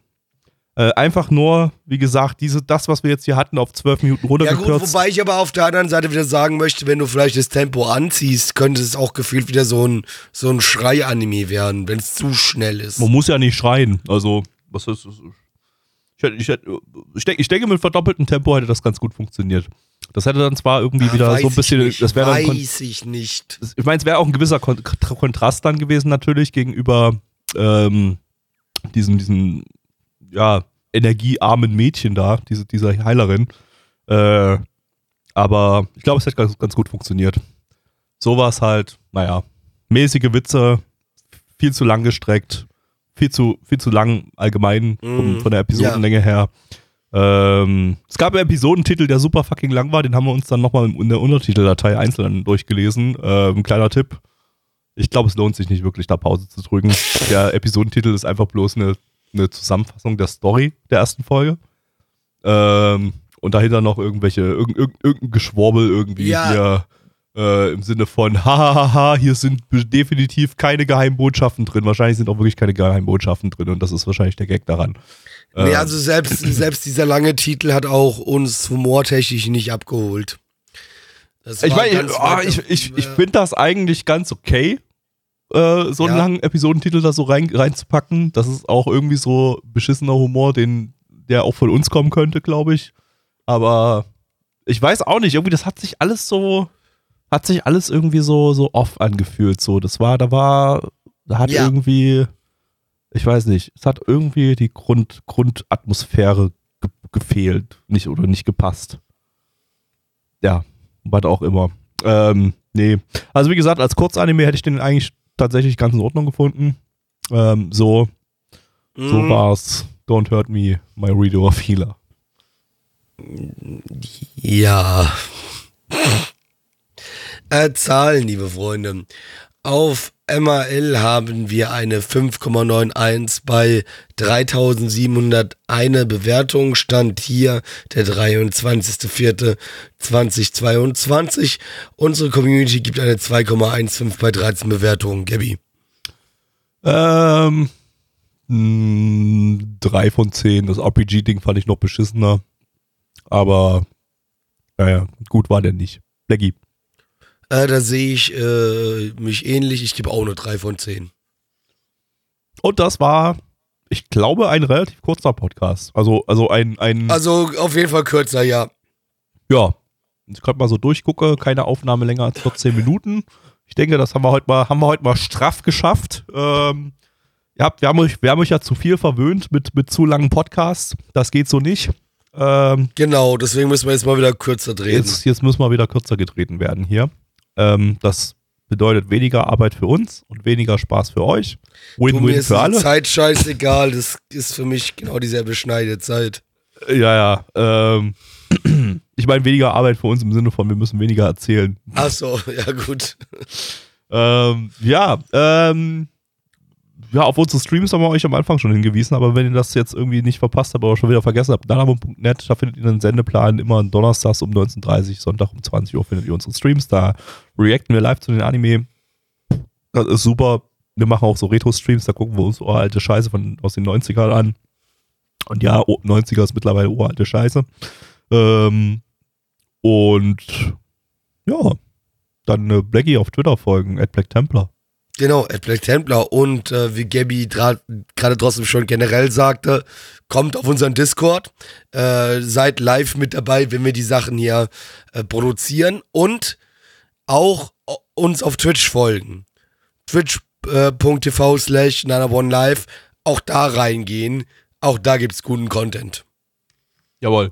Speaker 2: Äh, einfach nur, wie gesagt, diese, das, was wir jetzt hier hatten, auf zwölf Minuten
Speaker 1: ja gut,
Speaker 2: runtergekürzt.
Speaker 1: wobei ich aber auf der anderen Seite wieder sagen möchte, wenn du vielleicht das Tempo anziehst, könnte es auch gefühlt wieder so ein, so ein Schrei-Anime werden, wenn es zu schnell ist.
Speaker 2: Man muss ja nicht schreien. Also, was ist das? Ich, ich, ich, denke, mit verdoppeltem Tempo hätte das ganz gut funktioniert. Das hätte dann zwar irgendwie
Speaker 1: Ah,
Speaker 2: wieder
Speaker 1: weiß
Speaker 2: so ein bisschen,
Speaker 1: ich nicht,
Speaker 2: das wäre dann,
Speaker 1: weiß ich nicht.
Speaker 2: ich meine, es wäre auch ein gewisser Kon Kontrast dann gewesen natürlich gegenüber ähm, diesen, diesen, ja, energiearmen Mädchen da, diese, dieser Heilerin. Äh, aber ich glaube, es hätte ganz, ganz gut funktioniert. So war es halt, naja, mäßige Witze, viel zu lang gestreckt, viel zu, viel zu lang allgemein vom,
Speaker 1: Mhm.
Speaker 2: von der Episodenlänge her. Ähm, es gab einen Episodentitel, der super fucking lang war, den haben wir uns dann nochmal in der Untertiteldatei einzeln durchgelesen. Ähm, kleiner Tipp. Ich glaube, es lohnt sich nicht wirklich, da Pause zu drücken. Der Episodentitel ist einfach bloß eine, eine Zusammenfassung der Story der ersten Folge. Ähm, und dahinter noch irgendwelche, irgend, irgend, irgendein Geschwurbel irgendwie
Speaker 1: Ja.
Speaker 2: hier äh, im Sinne von, hahaha, hier sind definitiv keine Geheimbotschaften drin. Wahrscheinlich sind auch wirklich keine Geheimbotschaften drin und das ist wahrscheinlich der Gag daran.
Speaker 1: Nee,
Speaker 2: Ähm,
Speaker 1: also selbst, selbst dieser lange Titel hat auch uns humortechnisch nicht abgeholt. Das
Speaker 2: Ich meine, ich, oh, ich, ich, ich
Speaker 1: äh,
Speaker 2: finde das eigentlich ganz okay. Äh, so einen
Speaker 1: Ja.
Speaker 2: langen Episodentitel da so rein, reinzupacken. Das ist auch irgendwie so beschissener Humor, den, der auch von uns kommen könnte, glaube ich. Aber ich weiß auch nicht, irgendwie, das hat sich alles so, hat sich alles irgendwie so, so off angefühlt. So, das war, da war, da hat
Speaker 1: Ja.
Speaker 2: irgendwie, ich weiß nicht, es hat irgendwie die Grund, Grundatmosphäre ge gefehlt, nicht oder nicht gepasst. Ja, was auch immer. Ähm, nee. Also wie gesagt, als Kurzanime hätte ich den eigentlich tatsächlich ganz in Ordnung gefunden. Ähm, so, so
Speaker 1: Mhm.
Speaker 2: war's. Don't hurt me, my reader of healer.
Speaker 1: Ja. Äh, Zahlen, liebe Freunde. Auf MAL haben wir eine 5,91 bei 3701 Bewertung. Stand hier der 23.04.2022. Unsere Community gibt eine 2,15 bei 13 Bewertungen. Gabby.
Speaker 2: Ähm, mh, drei von zehn. Das RPG-Ding fand ich noch beschissener. Aber, naja, gut war der nicht. Blackie.
Speaker 1: Äh, da sehe ich äh, mich ähnlich. Ich gebe auch eine 3 von 10.
Speaker 2: Und das war, ich glaube, ein relativ kurzer Podcast. Also, also ein, ein
Speaker 1: Also auf jeden Fall kürzer, ja.
Speaker 2: ja, ich gerade mal so durchgucke, keine Aufnahme länger als 14 Minuten. Ich denke, das haben wir heute mal, haben wir heute mal straff geschafft. Ähm, ihr habt, wir, haben euch, wir haben euch ja zu viel verwöhnt mit, mit zu langen Podcasts. Das geht so nicht. Ähm,
Speaker 1: Genau, deswegen müssen wir jetzt mal wieder kürzer drehen.
Speaker 2: jetzt, jetzt müssen wir wieder kürzer getreten werden hier. Ähm, das bedeutet weniger Arbeit für uns und weniger Spaß für euch. Win-win
Speaker 1: ist
Speaker 2: für alle.
Speaker 1: Zeit scheißegal. Das ist für mich genau dieselbe Schneidezeit.
Speaker 2: Ja, ja. Ähm, ich meine, weniger Arbeit für uns im Sinne von, wir müssen weniger erzählen.
Speaker 1: Ach so, ja gut.
Speaker 2: Ähm, ja, ähm, ja, auf unsere Streams haben wir euch am Anfang schon hingewiesen, aber wenn ihr das jetzt irgendwie nicht verpasst habt oder schon wieder vergessen habt, nanamon.net, da findet ihr einen Sendeplan immer donnerstags um 19.30 Uhr, Sonntag um 20 Uhr findet ihr unsere Streams, da reacten wir live zu den Anime. Das ist super. Wir machen auch so Retro-Streams, da gucken wir uns uralte Scheiße von, aus den 90ern an. Und ja, oh, 90er ist mittlerweile uralte Scheiße. Ähm, und ja, dann äh, Blackie auf Twitter folgen, at Black Templar.
Speaker 1: Genau, at Black Templar und äh, wie Gabby gerade trotzdem schon generell sagte, kommt auf unseren Discord, äh, seid live mit dabei, wenn wir die Sachen hier äh, produzieren und auch äh, uns auf Twitch folgen. Twitch.tv slash live auch da reingehen. Auch da gibt's guten Content.
Speaker 2: Jawohl.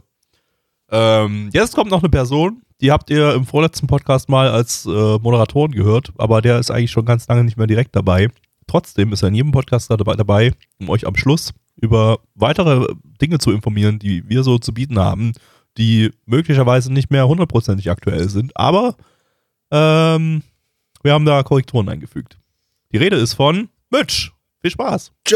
Speaker 2: Ähm, jetzt kommt noch eine Person, die habt ihr im vorletzten Podcast mal als äh, Moderatoren gehört, aber der ist eigentlich schon ganz lange nicht mehr direkt dabei. Trotzdem ist er in jedem Podcast dabei, um euch am Schluss über weitere Dinge zu informieren, die wir so zu bieten haben, die möglicherweise nicht mehr hundertprozentig aktuell sind, aber ähm, wir haben da Korrekturen eingefügt. Die Rede ist von Mitch. Viel Spaß.
Speaker 1: Tschö!